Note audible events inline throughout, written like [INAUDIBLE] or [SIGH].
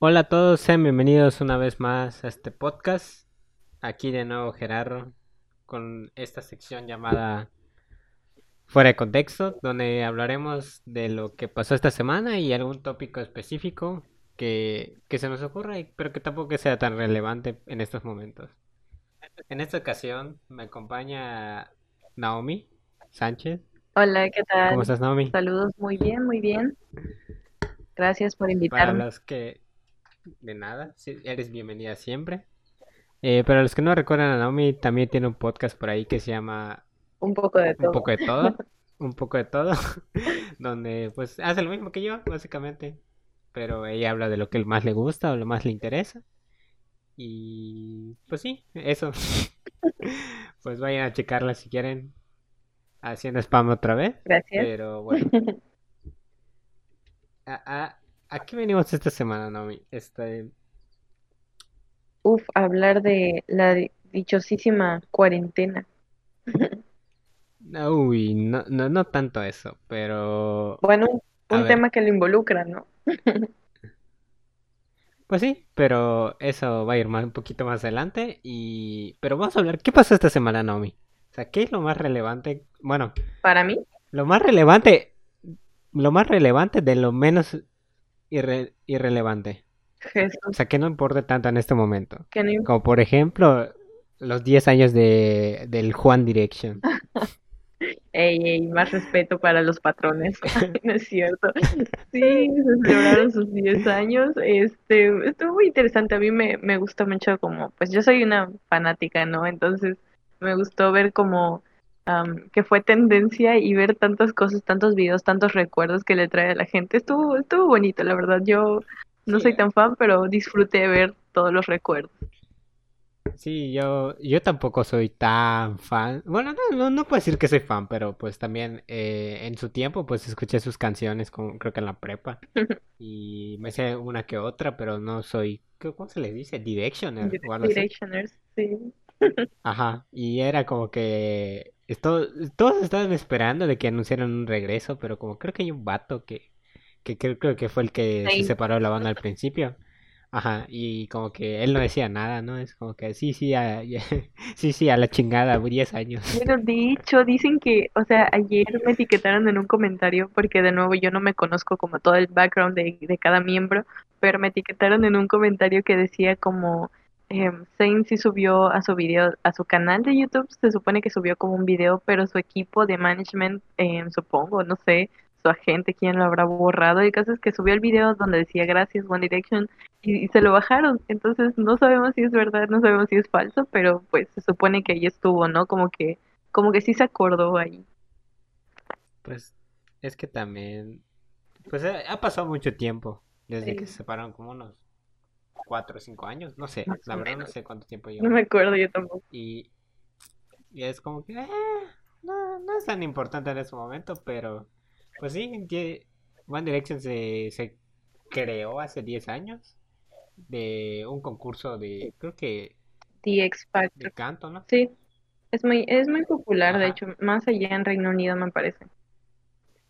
Hola a todos, sean bienvenidos una vez más a este podcast. Aquí de nuevo Gerardo con esta sección llamada Fuera de Contexto, donde hablaremos de lo que pasó esta semana y algún tópico específico que, que se nos ocurra, pero que tampoco sea tan relevante en estos momentos. En esta ocasión me acompaña Naomi Sánchez. Hola, ¿qué tal? ¿Cómo estás, Naomi? Saludos, muy bien, muy bien. Gracias por Para invitarme. los que... De nada, sí, eres bienvenida siempre. Eh, para los que no recuerdan a Naomi, también tiene un podcast por ahí que se llama Un poco de Un todo. poco de todo, [LAUGHS] un poco de todo, [LAUGHS] donde pues hace lo mismo que yo, básicamente, pero ella habla de lo que más le gusta o lo más le interesa. Y pues sí, eso. [LAUGHS] Pues vayan a checarla si quieren, haciendo spam otra vez, Gracias. pero bueno. ¿A, a, a qué venimos esta semana, Naomi? Este, Uf, hablar de la di- dichosísima cuarentena. uy, no, no, no tanto eso, pero Bueno, un ver. tema que lo involucra, ¿no? Pues sí, pero eso va a ir más, un poquito más adelante y... Pero vamos a hablar, ¿qué pasó esta semana, Naomi? O sea, ¿qué es lo más relevante? Bueno, Para mí, lo más relevante, lo más relevante de lo menos irre- irrelevante. O sea, que no importa tanto en este momento. no Como por ejemplo, los 10 años de, del Juan Direction. [LAUGHS] Ey, ey, más respeto para los patrones. [LAUGHS] [LAUGHS] No es cierto. Sí, se celebraron sus 10 años. Este, estuvo muy interesante. A mí me, me gustó mucho como, pues yo soy una fanática, ¿no? Entonces me gustó ver como que fue tendencia y ver tantas cosas, tantos videos, tantos recuerdos que le trae a la gente. Estuvo, estuvo bonito, la verdad. Yo no Sí, soy tan fan, pero disfruté ver todos los recuerdos. Sí, yo, yo tampoco soy tan fan. Bueno, no, no, no puedo decir que soy fan, pero pues también eh, en su tiempo pues escuché sus canciones, creo que en la prepa. [LAUGHS] Y me sé una que otra, pero no soy, ¿qué- ¿cómo se les dice? Directioner. Directioners, sí. [LAUGHS] Ajá, y era como que esto, todos estaban esperando de que anunciaran un regreso, pero como creo que hay un vato que, que creo, creo que fue el que se separó de la banda al principio. Ajá, y como que él no decía nada, ¿no? Es como que sí, sí, a, [LAUGHS] sí, sí, a la chingada, 10 años. Bueno, de hecho, dicen que, o sea, ayer me etiquetaron en un comentario, porque de nuevo yo no me conozco como todo el background de, de cada miembro, pero me etiquetaron en un comentario que decía como, eh, Zayn sí subió a su video, a su canal de YouTube, se supone que subió como un video, pero su equipo de management, eh, supongo, no sé, su agente, quién lo habrá borrado, y el caso es que subió el video donde decía gracias One Direction, y, y se lo bajaron, entonces no sabemos si es verdad, no sabemos si es falso, pero pues se supone que ahí estuvo, ¿no? Como que como que sí se acordó ahí. Pues es que también, pues ha, ha pasado mucho tiempo desde que se separaron, como unos 4 o 5 años, no sé, la verdad no sé cuánto tiempo No lleva. me acuerdo yo tampoco. Y, y es como que, eh, no, no es tan importante en ese momento, pero pues sí, One Direction se, se creó hace 10 años de un concurso de, creo que The X de Factor. canto, ¿no? Sí, es muy, es muy popular, de hecho, más allá en Reino Unido me parece.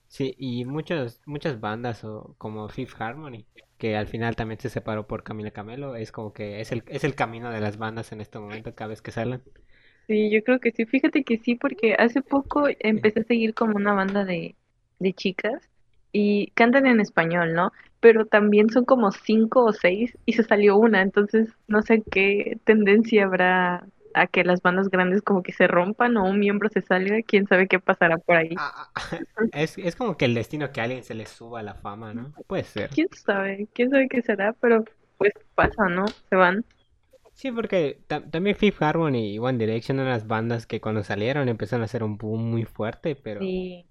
Sí, y muchos, muchas bandas o, como Fifth Harmony, que al final también se separó por Camila Camelo, es como que es el, es el camino de las bandas en este momento cada vez que salen. Sí, yo creo que sí. Fíjate que sí, porque hace poco empecé a seguir como una banda de, de chicas y cantan en español, ¿no? Pero también son como cinco o seis y se salió una, entonces no sé qué tendencia habrá a que las bandas grandes como que se rompan o un miembro se salga, quién sabe qué pasará por ahí. Ah, ah, [LAUGHS] es, es como que el destino que a alguien se le suba la fama, ¿no? Puede ser. Quién sabe, quién sabe qué será, pero pues pasa, ¿no? Se van. Sí, porque ta- también Fifth Harmony y One Direction eran las bandas que cuando salieron empezaron a hacer un boom muy fuerte, pero... Sí,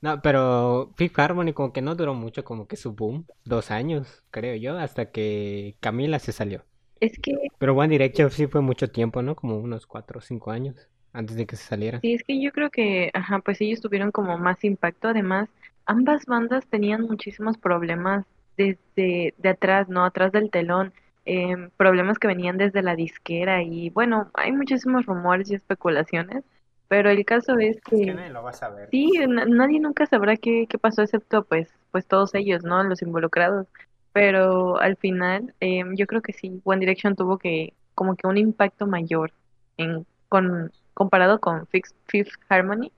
No, pero Fifth Harmony como que no duró mucho como que su boom, dos años, creo yo, hasta que Camila se salió. Es que Pero One Direction sí fue mucho tiempo, ¿no? Como unos cuatro o cinco años antes de que se salieran. Sí, es que yo creo que, ajá, pues ellos tuvieron como más impacto. Además, ambas bandas tenían muchísimos problemas desde de atrás, ¿no? Atrás del telón, em, problemas que venían desde la disquera y bueno, hay muchísimos rumores y especulaciones, pero el caso es Es que que nadie lo va a saber. sí, na- nadie nunca sabrá qué, qué pasó excepto pues, pues todos ellos, ¿no? Los involucrados. Pero al final em, yo creo que sí, One Direction tuvo que como que un impacto mayor en con comparado con Fifth, Fifth Harmony.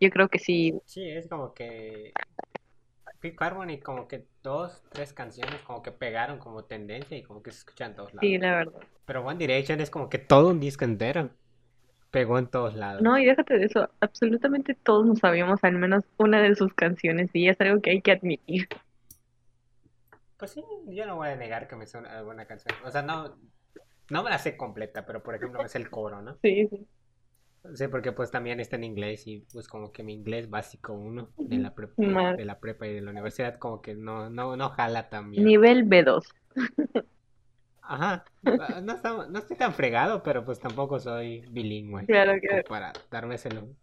Yo creo que sí. Sí, es como que Fifth Harmony como que dos, tres canciones como que pegaron como tendencia y como que se escuchan en todos lados. Sí, la verdad. Pero One Direction es como que todo un disco entero pegó en todos lados. No, y déjate de eso, absolutamente todos nos sabíamos al menos una de sus canciones y es algo que hay que admitir. Pues sí, yo no voy a negar que me suena alguna canción. O sea, no, no me la sé completa, pero por ejemplo me sé el coro, ¿no? Sí, sí. Sí, porque pues también está en inglés y pues como que mi inglés básico uno de la prepa, de la prepa y de la universidad como que no, no, no jala tan bien. Nivel B2. Ajá, no, está- no estoy tan fregado, pero pues tampoco soy bilingüe Claro que para darme ese lujo.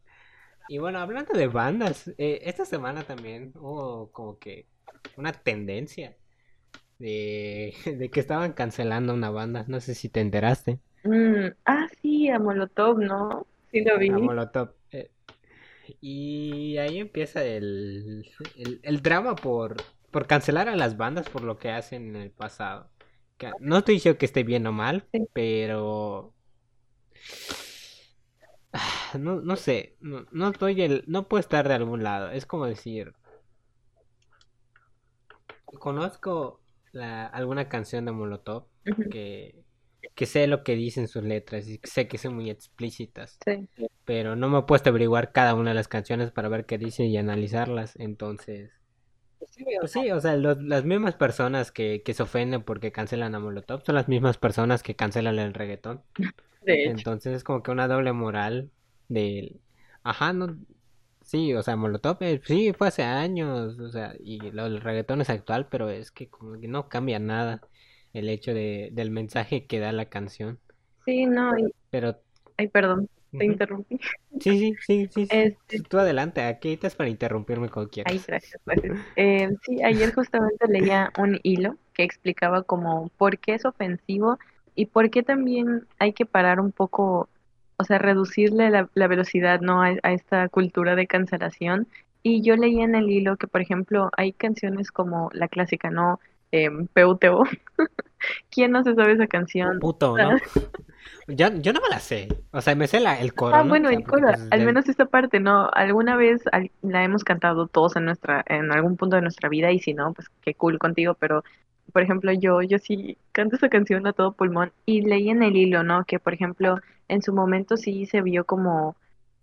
Y bueno, hablando de bandas, eh, esta semana también hubo como que una tendencia de, [LAUGHS] de que estaban cancelando una banda, no sé si te enteraste, Mm, ah, sí, a Molotov, ¿no? Sí lo vi. a Molotov. eh, y ahí empieza el, el, el drama por, por cancelar a las bandas por lo que hacen en el pasado. Que no estoy diciendo que esté bien o mal, Sí. pero ah, no, no sé, no, no estoy del- no puedo estar de algún lado. Es como decir, conozco la, alguna canción de Molotov que, que sé lo que dicen sus letras y sé que son muy explícitas Sí. pero no me he puesto a averiguar cada una de las canciones para ver qué dicen y analizarlas. Entonces, pues sí, o sea, los- las mismas personas que, que se ofenden porque cancelan a Molotov son las mismas personas que cancelan el reggaetón. [LAUGHS] De hecho. Entonces es como que una doble moral del, ajá, no, sí, o sea, Molotov, eh, sí, fue hace años, o sea, y lo del reggaetón es actual, pero es que como que no cambia nada el hecho de, del mensaje que da la canción. Sí, no, y- Pero, ay, perdón, te interrumpí. Sí, sí, sí, sí, sí. Este, Tú adelante, aquí estás para interrumpirme cuando ay, quieras. gracias, gracias. Eh, sí, ayer justamente leía un hilo que explicaba como por qué es ofensivo y por qué también hay que parar un poco, o sea, reducirle la, la velocidad, ¿no? A, a esta cultura de cancelación. Y yo leía en el hilo que, por ejemplo, hay canciones como la clásica, ¿no? Em, PUTO. [LAUGHS] ¿Quién no se sabe esa canción? Puto, ¿no? [LAUGHS] Yo, yo no me la sé. O sea, me sé la, el coro, Ah, ¿no? bueno, O sea, el coro, pues al menos esta parte, ¿no? Alguna vez al- la hemos cantado todos en nuestra, en algún punto de nuestra vida, y si no, pues qué cool contigo, pero por ejemplo, yo, yo sí canto esa canción a todo pulmón, y leí en el hilo, ¿no? Que por ejemplo, en su momento sí se vio como,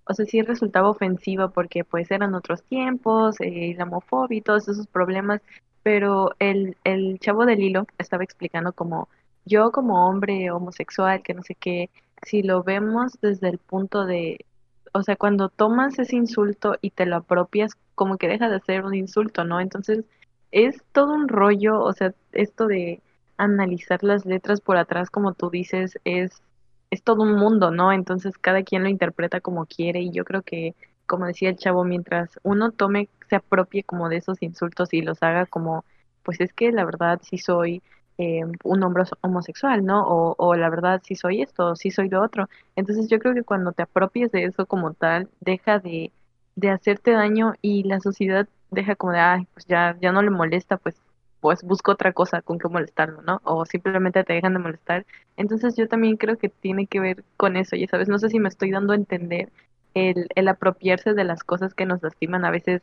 o sea, sí resultaba ofensiva porque pues eran otros tiempos, eh, la homofobia y todos esos problemas, pero el, el chavo del hilo estaba explicando como yo como hombre homosexual, que no sé qué, si lo vemos desde el punto de, o sea, cuando tomas ese insulto y te lo apropias, como que deja de ser un insulto, ¿no? Entonces, es todo un rollo, o sea, esto de analizar las letras por atrás, como tú dices, es, es todo un mundo, ¿no? Entonces, cada quien lo interpreta como quiere y yo creo que, como decía el chavo, mientras uno tome, se apropie como de esos insultos y los haga como, pues es que la verdad sí soy eh, un hombre homosexual, ¿no? O, o la verdad sí soy esto, o sí soy lo otro. Entonces yo creo que cuando te apropies de eso como tal, deja de, de hacerte daño y la sociedad deja como de, ay, pues ya, ya no le molesta, pues, pues busca otra cosa con que molestarlo, ¿no? O simplemente te dejan de molestar. Entonces yo también creo que tiene que ver con eso, ya sabes, no sé si me estoy dando a entender el, el apropiarse de las cosas que nos lastiman a veces.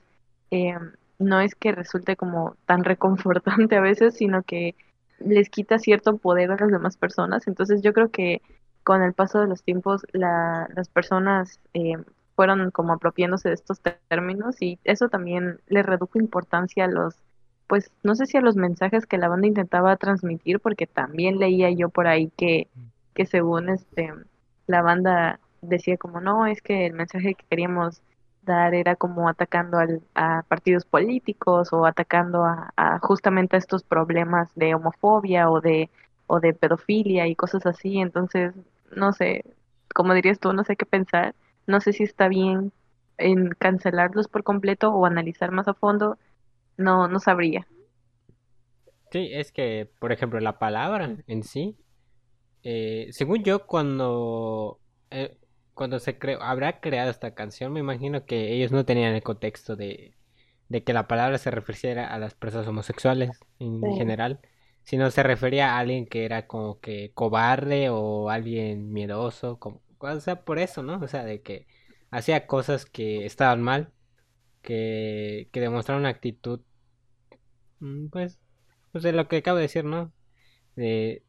eh, no es que resulte como tan reconfortante a veces, sino que les quita cierto poder a las demás personas. Entonces yo creo que con el paso de los tiempos la, las personas eh, fueron como apropiándose de estos términos y eso también le redujo importancia a los, pues no sé si a los mensajes que la banda intentaba transmitir, porque también leía yo por ahí que, que según este la banda decía como no, es que el mensaje que queríamos dar era como atacando al, a partidos políticos o atacando a, justamente a estos problemas de homofobia o de o de pedofilia y cosas así. Entonces, no sé, como dirías tú, no sé qué pensar. No sé si está bien en cancelarlos por completo o analizar más a fondo. No, no sabría. Sí, es que, por ejemplo, la palabra en sí, eh, según yo, cuando, eh, cuando se creó, habrá creado esta canción, me imagino que ellos no tenían el contexto de, de que la palabra se refiriera a las personas homosexuales en Sí. general. sino se refería a alguien que era como que cobarde o alguien miedoso, como, o sea, por eso, ¿no? O sea, de que hacía cosas que estaban mal, que, que demostraron una actitud, mm, pues, pues de lo que acabo de decir, ¿no? De,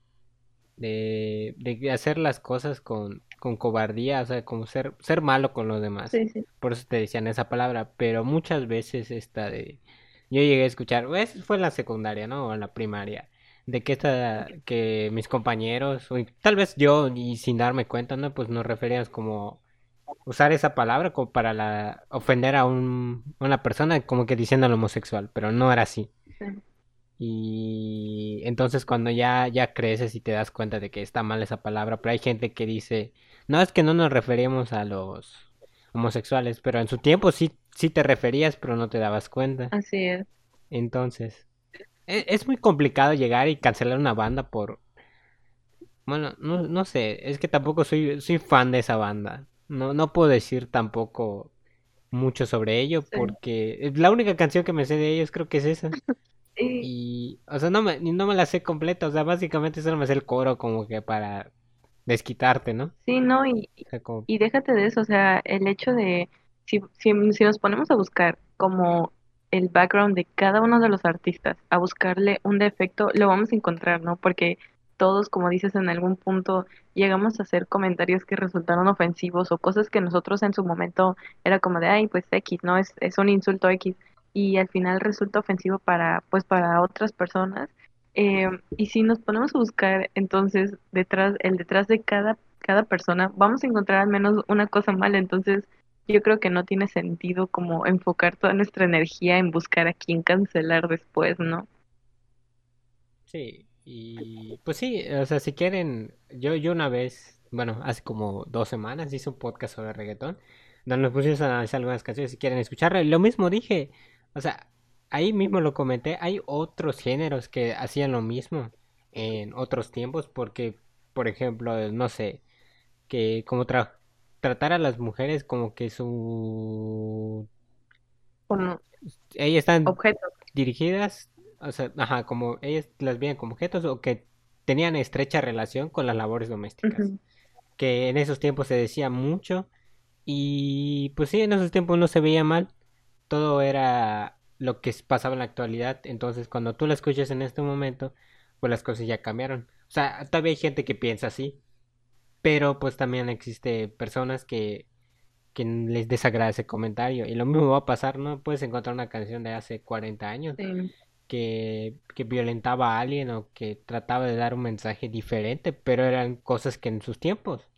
de, de hacer las cosas con, con cobardía, o sea, como ser, ser malo con los demás. Sí, sí. Por eso te decían esa palabra, pero muchas veces esta de... Yo llegué a escuchar, pues fue en la secundaria, ¿no? O en la primaria, de que esta, que mis compañeros, o tal vez yo, y sin darme cuenta, ¿no? Pues nos referíamos como usar esa palabra como para la, ofender a un, una persona, como que diciendo al homosexual, pero no era así. sí. Y entonces cuando ya, ya creces y te das cuenta de que está mal esa palabra, pero hay gente que dice, no es que no nos referimos a los homosexuales, pero en su tiempo sí, sí te referías, pero no te dabas cuenta. Así es. Entonces, es muy complicado llegar y cancelar una banda por... Bueno, no, no sé, es que tampoco soy, soy fan de esa banda. No, no puedo decir tampoco mucho sobre ello Sí. porque la única canción que me sé de ellos creo que es esa. [LAUGHS] Y, o sea, no me, no me la sé completa, o sea, básicamente solo me sé el coro como que para desquitarte, ¿no? sí, no, y, O sea, como, y déjate de eso, o sea, el hecho de, si, si, si nos ponemos a buscar como el background de cada uno de los artistas, a buscarle un defecto, lo vamos a encontrar, ¿no? Porque todos, como dices, en algún punto llegamos a hacer comentarios que resultaron ofensivos o cosas que nosotros en su momento era como de, ay, pues X, ¿no? Es, es un insulto X. Y al final resulta ofensivo para, pues, para otras personas. Eh, y si nos ponemos a buscar, entonces, detrás, el detrás de cada, cada persona, vamos a encontrar al menos una cosa mala. Entonces, yo creo que no tiene sentido como enfocar toda nuestra energía en buscar a quién cancelar después, ¿no? sí, y pues sí, o sea, si quieren, yo, yo una vez, bueno, hace como dos semanas hice un podcast sobre reggaetón, donde nos pusimos a analizar algunas canciones si quieren escucharlo, y lo mismo dije, o sea, ahí mismo lo comenté, hay otros géneros que hacían lo mismo en otros tiempos, porque, por ejemplo, no sé, que como tra- tratar a las mujeres como que su... Como Ellas están objetos. dirigidas, o sea, ajá, como ellas las veían como objetos o que tenían estrecha relación con las labores domésticas, que en esos tiempos se decía mucho y pues sí, en esos tiempos no se veía mal, todo era lo que pasaba en la actualidad, entonces cuando tú la escuchas en este momento, pues las cosas ya cambiaron. O sea, todavía hay gente que piensa así, pero pues también existe personas que que les desagrada ese comentario. Y lo mismo va a pasar, ¿no? Puedes encontrar una canción de hace 40 años Sí. que, que violentaba a alguien o que trataba de dar un mensaje diferente, pero eran cosas que en sus tiempos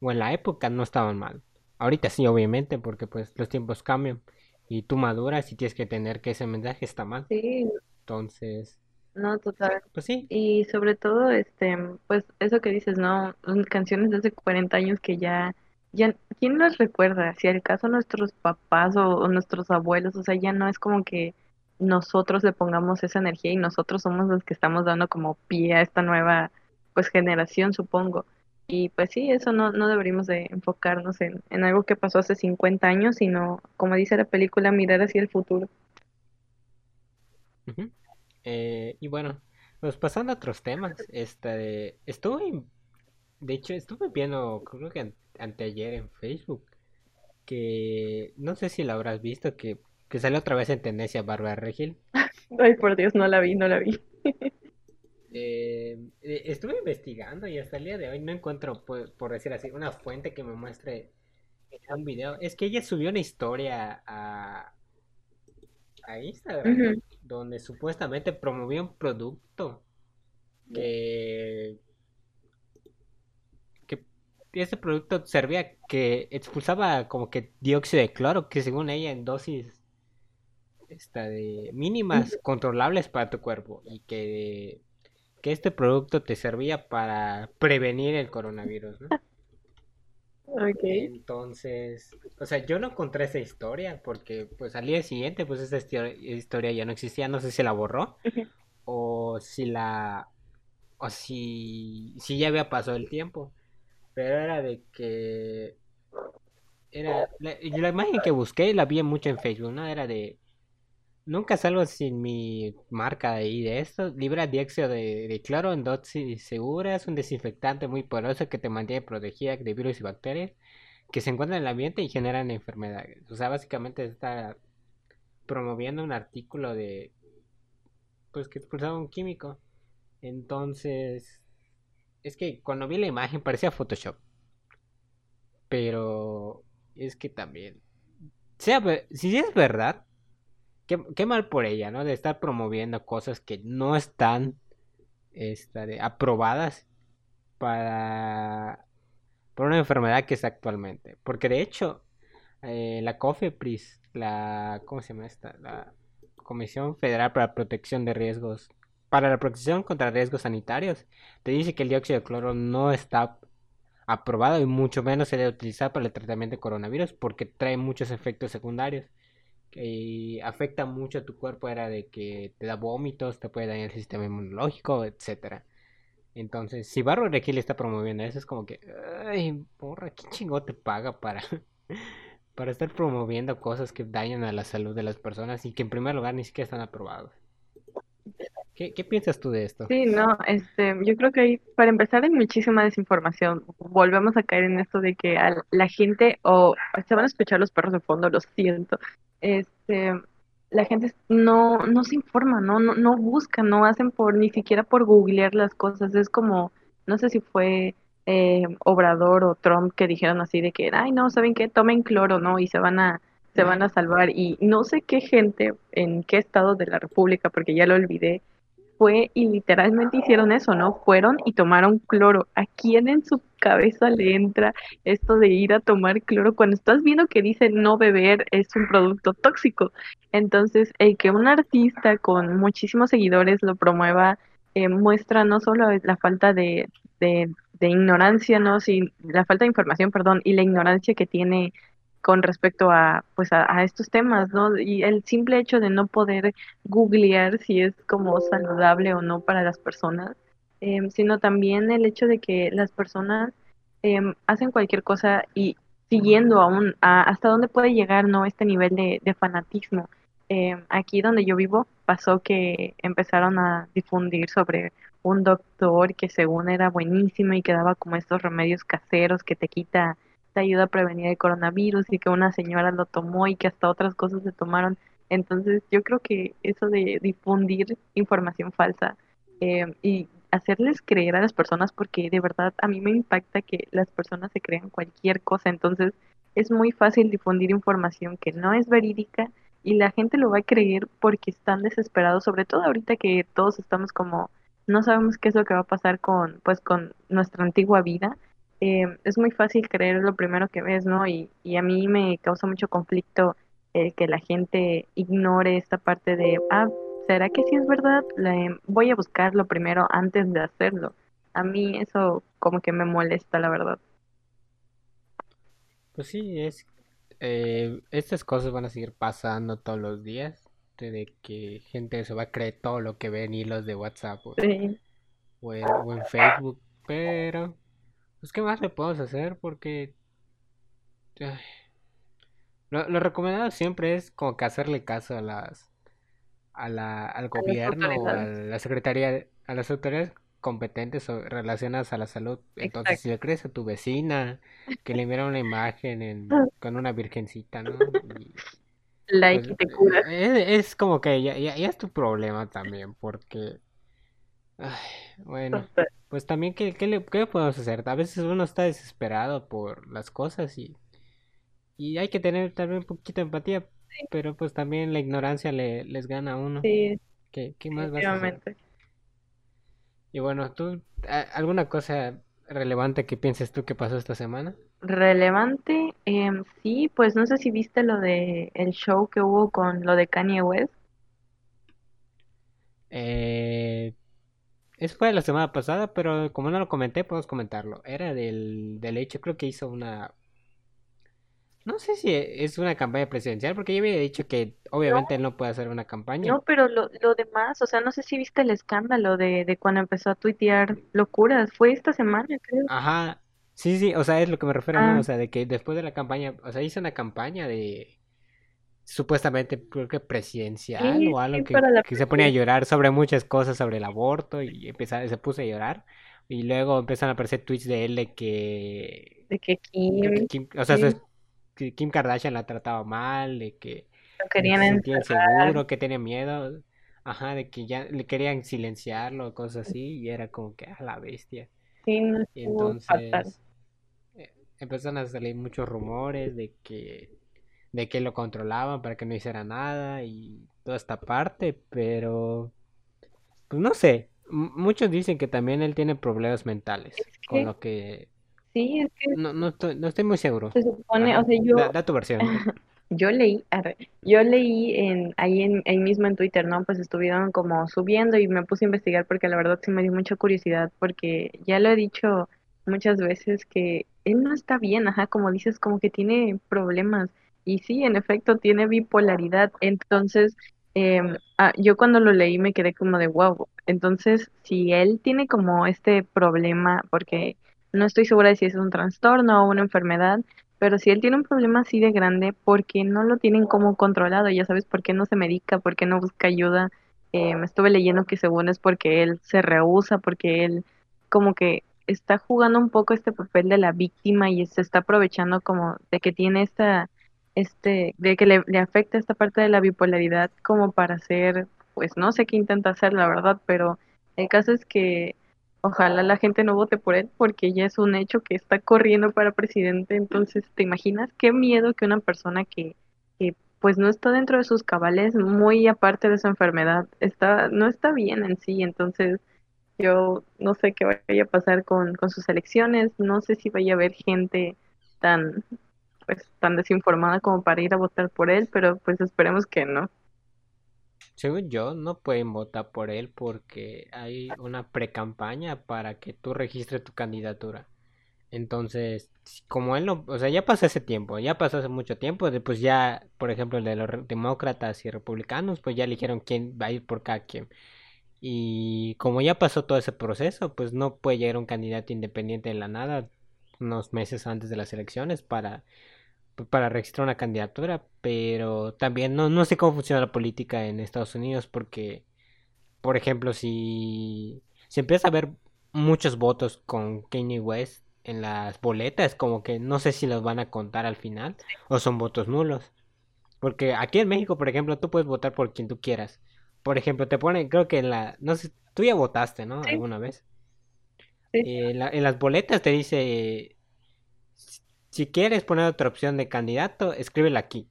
o en la época no estaban mal. Ahorita sí, obviamente, porque pues los tiempos cambian y tú maduras y tienes que tener que ese mensaje está mal. Sí, Entonces, no, total. pues sí. Y sobre todo, este, pues eso que dices, ¿no? Canciones de hace 40 años que ya, ya, ¿quién las recuerda? Si al caso nuestros papás o, o nuestros abuelos, o sea, ya no es como que nosotros le pongamos esa energía y nosotros somos los que estamos dando como pie a esta nueva, pues, generación, supongo. Y pues sí, eso no, no deberíamos de enfocarnos en, en algo que pasó hace 50 años, sino, como dice la película, mirar hacia el futuro. Ujú. Eh, y bueno, pues pasando a otros temas, este, estuve, de hecho, estuve viendo, creo que an- anteayer en Facebook, que no sé si la habrás visto, que, que salió otra vez en tendencia Bárbara Regil. [LAUGHS] Ay, por Dios, no la vi, no la vi. [LAUGHS] Eh, eh, estuve investigando y hasta el día de hoy no encuentro, por, por decir así, una fuente que me muestre un video. Es que ella subió una historia a, a Instagram donde supuestamente promovía un producto que, que ese producto servía que expulsaba como que dióxido de cloro, que según ella en dosis esta de mínimas controlables para tu cuerpo y que, que este producto te servía para prevenir el coronavirus, ¿no? Ok. Entonces, o sea, yo no encontré esa historia porque pues al día siguiente pues esa histo- historia ya no existía, no sé si la borró o si la o si si ya había pasado el tiempo, pero era de que era la, la imagen que busqué la vi mucho en Facebook, ¿no? Era de nunca salgo sin mi marca ahí de esto. Libra dióxido de, de cloro en dosis segura. Es un desinfectante muy poderoso que te mantiene protegida de virus y bacterias que se encuentran en el ambiente y generan enfermedades. O sea, básicamente está promoviendo un artículo de pues que expulsaba un químico. Entonces, es que cuando vi la imagen parecía Photoshop. Pero es que también sea si es verdad, qué, mal por ella, ¿no? De estar promoviendo cosas que no están este, aprobadas para por una enfermedad que es actualmente. Porque de hecho, eh, la COFEPRIS, la, ¿cómo se llama esta? La Comisión Federal para la Protección de Riesgos, para la protección contra riesgos sanitarios, te dice que el dióxido de cloro no está aprobado y mucho menos se debe utilizar para el tratamiento de coronavirus porque trae muchos efectos secundarios que afecta mucho a tu cuerpo era de que te da vómitos, te puede dañar el sistema inmunológico, etcétera. Entonces, si Barro le está promoviendo eso, es como que, ay, porra, ¿qué chingo te paga para, [LAUGHS] para estar promoviendo cosas que dañan a la salud de las personas y que en primer lugar ni siquiera están aprobados? ¿Qué, qué piensas tú de esto? Sí, no, este, yo creo que hay, para empezar hay muchísima desinformación. Volvemos a caer en esto de que a la gente, o se van a escuchar los perros de fondo, lo siento, este, la gente no, no se informa, ¿no? No, no busca, no hacen por, ni siquiera por googlear las cosas. Es como, no sé si fue eh, Obrador o Trump que dijeron así de que, ay, no, ¿saben qué? Tomen cloro, ¿no? Y se van a, se van a salvar. Y no sé qué gente, en qué estado de la República, porque ya lo olvidé, fue y literalmente hicieron eso, ¿no? Fueron y tomaron cloro. ¿A quién en su cabeza le entra esto de ir a tomar cloro cuando estás viendo que dice no beber es un producto tóxico? Entonces, el que un artista con muchísimos seguidores lo promueva eh, muestra no solo la falta de, de, de ignorancia, ¿no? Sí, la falta de información, perdón, y la ignorancia que tiene con respecto a pues a, estos temas, ¿no? Y el simple hecho de no poder googlear si es como saludable o no para las personas, em, sino también el hecho de que las personas em, hacen cualquier cosa y siguiendo aún a, hasta dónde puede llegar no este nivel de, fanatismo. Em, aquí donde yo vivo pasó que empezaron a difundir sobre un doctor que según era buenísimo y que daba como estos remedios caseros que te quita ayuda a prevenir el coronavirus y que una señora lo tomó y que hasta otras cosas se tomaron. Entonces yo creo que eso de difundir información falsa eh, y hacerles creer a las personas, porque de verdad a mí me impacta que las personas se crean cualquier cosa, entonces es muy fácil difundir información que no es verídica y la gente lo va a creer porque están desesperados, sobre todo ahorita que todos estamos como no sabemos qué es lo que va a pasar con pues con nuestra antigua vida eh, es muy fácil creer lo primero que ves, ¿no? Y, y a mí me causa mucho conflicto el que la gente ignore esta parte de, ah, ¿será que sí es verdad? voy a buscarlo primero antes de hacerlo. A mí eso como que me molesta, la verdad. Pues sí, es eh, estas cosas van a seguir pasando todos los días, de que gente se va a creer todo lo que ve en hilos de WhatsApp o, o en Facebook, pero pues, ¿qué más le podemos hacer? Porque. lo, recomendado siempre es como que hacerle caso a las. A la, al gobierno o a la secretaría, a las autoridades competentes relacionadas a la salud. Entonces, si le crees a tu vecina, que le enviaron una imagen en, [LAUGHS] con una virgencita, ¿no? like pues, te cura. Eh, es, como que ya, ya, es tu problema también, porque. Bueno. Pues también, ¿qué, qué, le, ¿qué podemos hacer? A veces uno está desesperado por las cosas y, y hay que tener también un poquito de empatía, pero pues también la ignorancia le, les gana a uno. Sí. ¿Qué, qué más vas a hacer? Y bueno, ¿tú alguna cosa relevante que pienses tú que pasó esta semana? Relevante, eh, sí, pues no sé si viste lo de el show que hubo con lo de Kanye West. Eh, eso fue la semana pasada, pero como no lo comenté, podemos comentarlo. Era del, del hecho, creo que hizo una... No sé si es una campaña presidencial, porque yo había dicho que obviamente él no puede hacer una campaña. No, pero lo, lo demás, o sea, no sé si viste el escándalo de, de cuando empezó a tuitear locuras. Fue esta semana, creo. Ajá. Sí, sí, o sea, es lo que me refiero, ¿no? Ah. O sea, de que después de la campaña, o sea, hizo una campaña de supuestamente creo que presidencial Sí, o algo sí, que, que se ponía a llorar sobre muchas cosas sobre el aborto y empezaba, se puso a llorar y luego empezaron a aparecer tweets de él de que De que que Kim, o sea, sí, que Kim Kardashian la trataba mal, de que lo de que querían se sentía encerrar. inseguro, que tenía miedo, ajá, de que ya le querían silenciarlo, cosas así, y era como que a la bestia. Sí, no Y fatal. entonces eh, empezaron a salir muchos rumores de que de que lo controlaban para que no hiciera nada y toda esta parte, pero pues no sé, m- muchos dicen que también él tiene problemas mentales, Es con lo que sí, es que no, no estoy, no estoy muy seguro. se supone, o sea, yo, da tu versión. [LAUGHS] yo leí, yo leí en, ahí, en, ahí mismo en Twitter, ¿no? Pues estuvieron como subiendo y me puse a investigar porque la verdad sí me dio mucha curiosidad porque ya lo he dicho muchas veces que él no está bien, ajá, como dices, como que tiene problemas. Y sí, en efecto, tiene bipolaridad. Entonces, em, ah, yo cuando lo leí me quedé como de wow. Entonces, si él tiene como este problema, porque no estoy segura de si es un trastorno o una enfermedad, pero si él tiene un problema así de grande, ¿por qué no lo tienen como controlado? Ya sabes, ¿por qué no se medica? ¿Por qué no busca ayuda? Eh, me estuve leyendo que según es porque él se rehúsa, porque él como que está jugando un poco este papel de la víctima y se está aprovechando como de que tiene esta, este, de que le, afecta esta parte de la bipolaridad como para hacer, pues no sé qué intenta hacer, la verdad, pero el caso es que Ojalá la gente no vote por él porque ya es un hecho que está corriendo para presidente. Entonces, ¿te imaginas qué miedo que una persona que, que pues no está dentro de sus cabales, muy aparte de su enfermedad, está, no está bien en sí? Entonces, yo no sé qué vaya a pasar con, con sus elecciones, no sé si vaya a haber gente tan, pues, tan desinformada como para ir a votar por él, pero pues esperemos que no. Según yo, no pueden votar por él porque hay una pre-campaña para que tú registres tu candidatura. Entonces, como él no, o sea, ya pasó ese tiempo, ya pasó hace mucho tiempo, pues ya, por ejemplo, el de los demócratas y republicanos, pues ya eligieron quién va a ir por cada quien. Y como ya pasó todo ese proceso, pues no puede llegar un candidato independiente de la nada unos meses antes de las elecciones para, para registrar una candidatura, pero también no, no sé cómo funciona la política en Estados Unidos porque, por ejemplo, si, si empieza a haber muchos votos con Kanye West en las boletas, como que no sé si los van a contar al final o son votos nulos. Porque aquí en México, por ejemplo, tú puedes votar por quien tú quieras. Por ejemplo, te ponen, creo que en la, no sé, tú ya votaste, ¿no? Sí, Alguna vez. sí, Eh, la- en las boletas te dice, si quieres poner otra opción de candidato, escríbela aquí.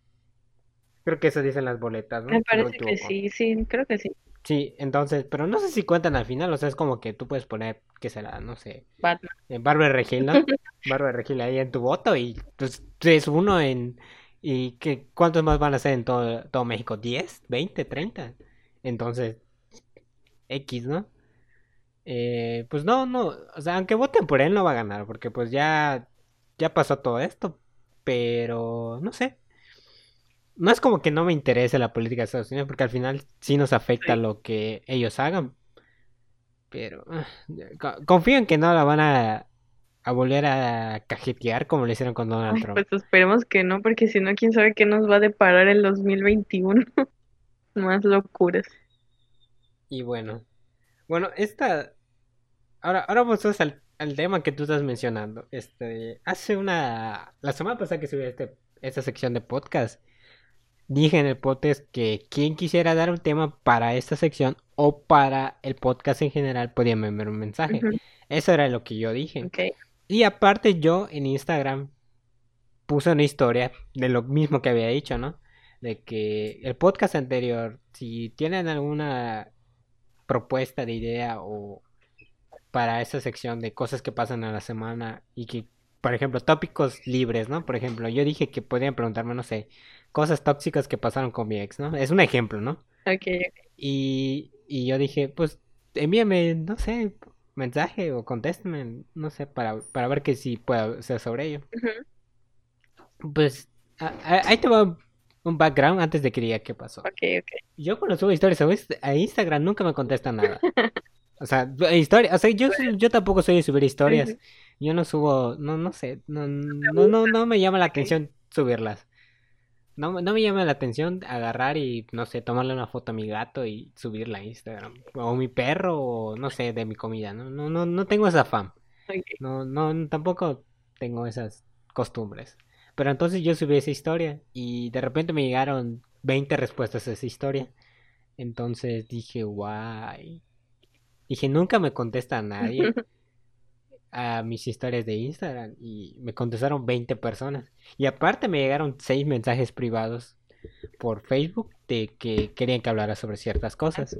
Creo que eso dicen las boletas, ¿no? me Si no me parece que sí, sí, creo que sí. Sí, entonces, pero no sé si cuentan al final, o sea, es como que tú puedes poner, ¿qué será? No sé, Batman. eh, Bárbara Regil, ¿no? [LAUGHS] Bárbara Regil ahí en tu voto y pues es uno en... ¿Y qué, cuántos más van a ser en todo, todo México? ¿10? ¿20? ¿30? Entonces, X, ¿no? Eh, pues no, no, o sea, aunque voten por él no va a ganar, porque pues ya, ya pasó todo esto, pero no sé, no es como que no me interese la política de Estados Unidos, porque al final sí nos afecta Sí. lo que ellos hagan, pero ah, co- confío en que no la van a, a volver a cajetear como lo hicieron con Donald Ay, Trump. pues esperemos que no, porque si no, quién sabe qué nos va a deparar el 2021. [LAUGHS] Más locuras. Y bueno, bueno, esta, ahora, ahora vamos al, al tema que tú estás mencionando. Este, hace una, la semana pasada que subí este, esta sección de podcast, dije en el podcast que quien quisiera dar un tema para esta sección o para el podcast en general podía enviar un mensaje. Eso era lo que yo dije. Y aparte yo en Instagram puse una historia de lo mismo que había dicho, ¿no? De que el podcast anterior, si tienen alguna propuesta de idea o para esta sección de cosas que pasan a la semana y que, por ejemplo, tópicos libres, ¿no? Por ejemplo, yo dije que podían preguntarme, no sé, cosas tóxicas que pasaron con mi ex, ¿no? Es un ejemplo, ¿no? ok, Y, y yo dije, pues envíame, no sé, mensaje o contéstame, no sé, para, para ver que si puedo hacer sobre ello. ujú, Pues a- a- ahí te va un- un background antes de que diga qué pasó. ok, ok. Yo cuando subo historias a Inst- a Instagram nunca me contestan nada. [LAUGHS] O sea, historia, o sea, yo, yo tampoco soy de subir historias. Yo no subo, no, no sé, no, no, no, no me llama la atención subirlas. no, no me llama la atención agarrar y, no sé, tomarle una foto a mi gato y subirla a Instagram. O mi perro, o no sé, de mi comida, ¿no? No, no, no tengo esa fama. No, no, tampoco tengo esas costumbres. Pero entonces yo subí esa historia y de repente me llegaron 20 respuestas a esa historia. Entonces dije, guay. Dije, nunca me contesta nadie [LAUGHS] a mis historias de Instagram y me contestaron 20 personas. Y aparte me llegaron 6 mensajes privados por Facebook de que querían que hablara sobre ciertas cosas.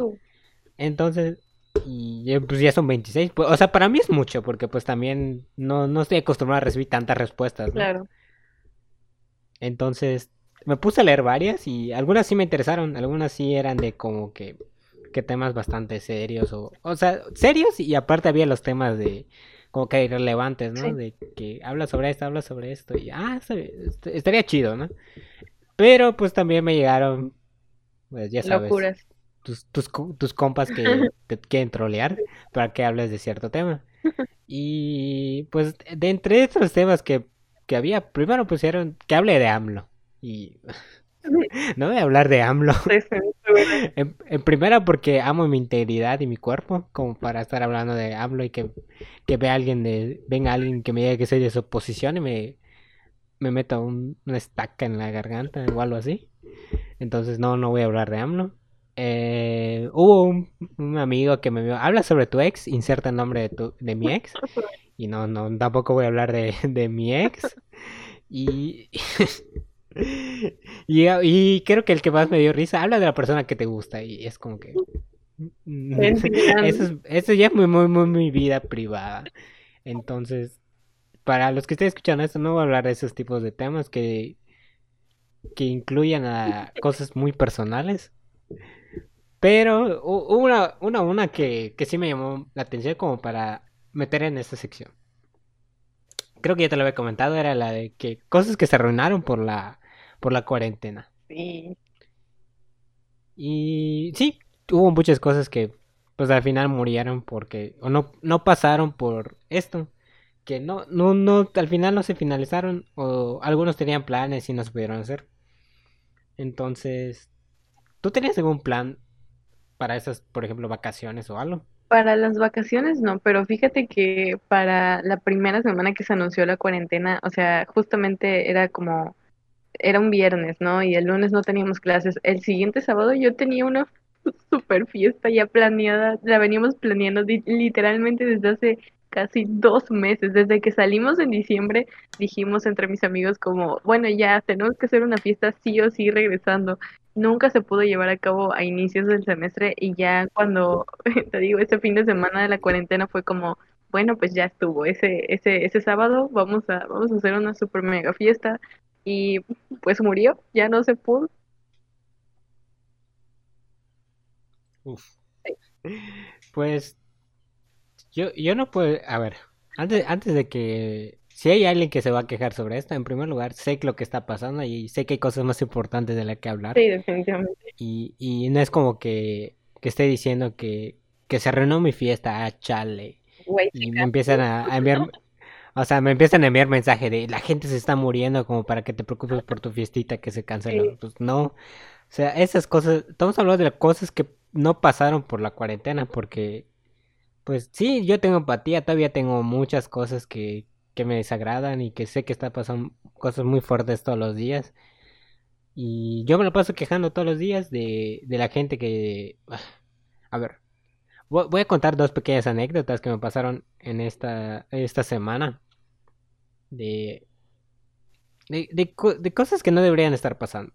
Entonces, y pues ya son 26. Pues, o sea, para mí es mucho porque pues también no, no estoy acostumbrado a recibir tantas respuestas. Claro. Entonces, me puse a leer varias y algunas sí me interesaron, algunas sí eran de como que, que temas bastante serios o, o sea, serios y aparte había los temas de como que irrelevantes, ¿no? De que habla sobre esto, habla sobre esto y ah, estaría chido, ¿no? Pero pues también me llegaron, pues ya sabes, Locuras. Tus, tus, tus compas que [LAUGHS] te quieren trolear para que hables de cierto tema. Y pues de entre estos temas que, que había, primero pusieron que hable de AMLO. Y no voy a hablar de AMLO. [LAUGHS] en, primera porque amo mi integridad y mi cuerpo, como para estar hablando de AMLO y que, que vea alguien de, venga alguien que me diga que soy de su oposición y me, me meta un, una estaca en la garganta o algo así. Entonces no, no voy a hablar de AMLO. Eh, hubo un, un, amigo que me vio, habla sobre tu ex, inserta el nombre de, tu, de mi ex. [LAUGHS] Y no, no, tampoco voy a hablar de, de mi ex. Y [LAUGHS] y, creo que el que más me dio risa habla de la persona que te gusta y es como que... [LAUGHS] Eso, eso ya es muy, muy, muy mi vida privada. Entonces, para los que estén escuchando esto, no voy a hablar de esos tipos de temas que, que incluyan a cosas muy personales. Pero una, una, una que, que sí me llamó la atención como para meter en esta sección. Creo que ya te lo había comentado, era la de que cosas que se arruinaron por la por la cuarentena. Sí. Y sí, hubo muchas cosas que pues al final murieron porque o no no pasaron por esto, que no no no al final no se finalizaron o algunos tenían planes y no se pudieron hacer. Entonces, ¿tú tenías algún plan para esas, por ejemplo, vacaciones o algo? Para las vacaciones no, pero fíjate que para la primera semana que se anunció la cuarentena, o sea, justamente era como era un viernes, ¿no? Y el lunes no teníamos clases. El siguiente sábado yo tenía una [LAUGHS] super fiesta ya planeada, la veníamos planeando literalmente desde hace casi dos meses, desde que salimos en diciembre, dijimos entre mis amigos como, bueno, ya tenemos que hacer una fiesta sí o sí regresando. Nunca se pudo llevar a cabo a inicios del semestre y ya cuando, [LAUGHS] te digo, ese fin de semana de la cuarentena fue como, bueno, pues ya estuvo, ese, ese, ese sábado vamos a, vamos a hacer una super mega fiesta, y pues murió, ya no se pudo. Pues yo, yo no puedo, a ver, antes, antes de que, si hay alguien que se va a quejar sobre esto, en primer lugar, sé lo que está pasando y sé que hay cosas más importantes de las que hablar. Sí, definitivamente. Y, y no es como que, que esté diciendo que, que se arruinó mi fiesta, ah, chale. y me empiezan a, a enviar, o sea, me empiezan a enviar mensaje de la gente se está muriendo como para que te preocupes por tu fiestita que se canceló. Pues no. O sea, esas cosas, estamos hablando de cosas que no pasaron por la cuarentena porque, pues sí, yo tengo empatía, todavía tengo muchas cosas que, que me desagradan y que sé que está pasando cosas muy fuertes todos los días. Y yo me lo paso quejando todos los días de, de la gente que... [SIGHS] A ver, voy a contar dos pequeñas anécdotas que me pasaron en esta, esta semana de, de, cosas que no deberían estar pasando.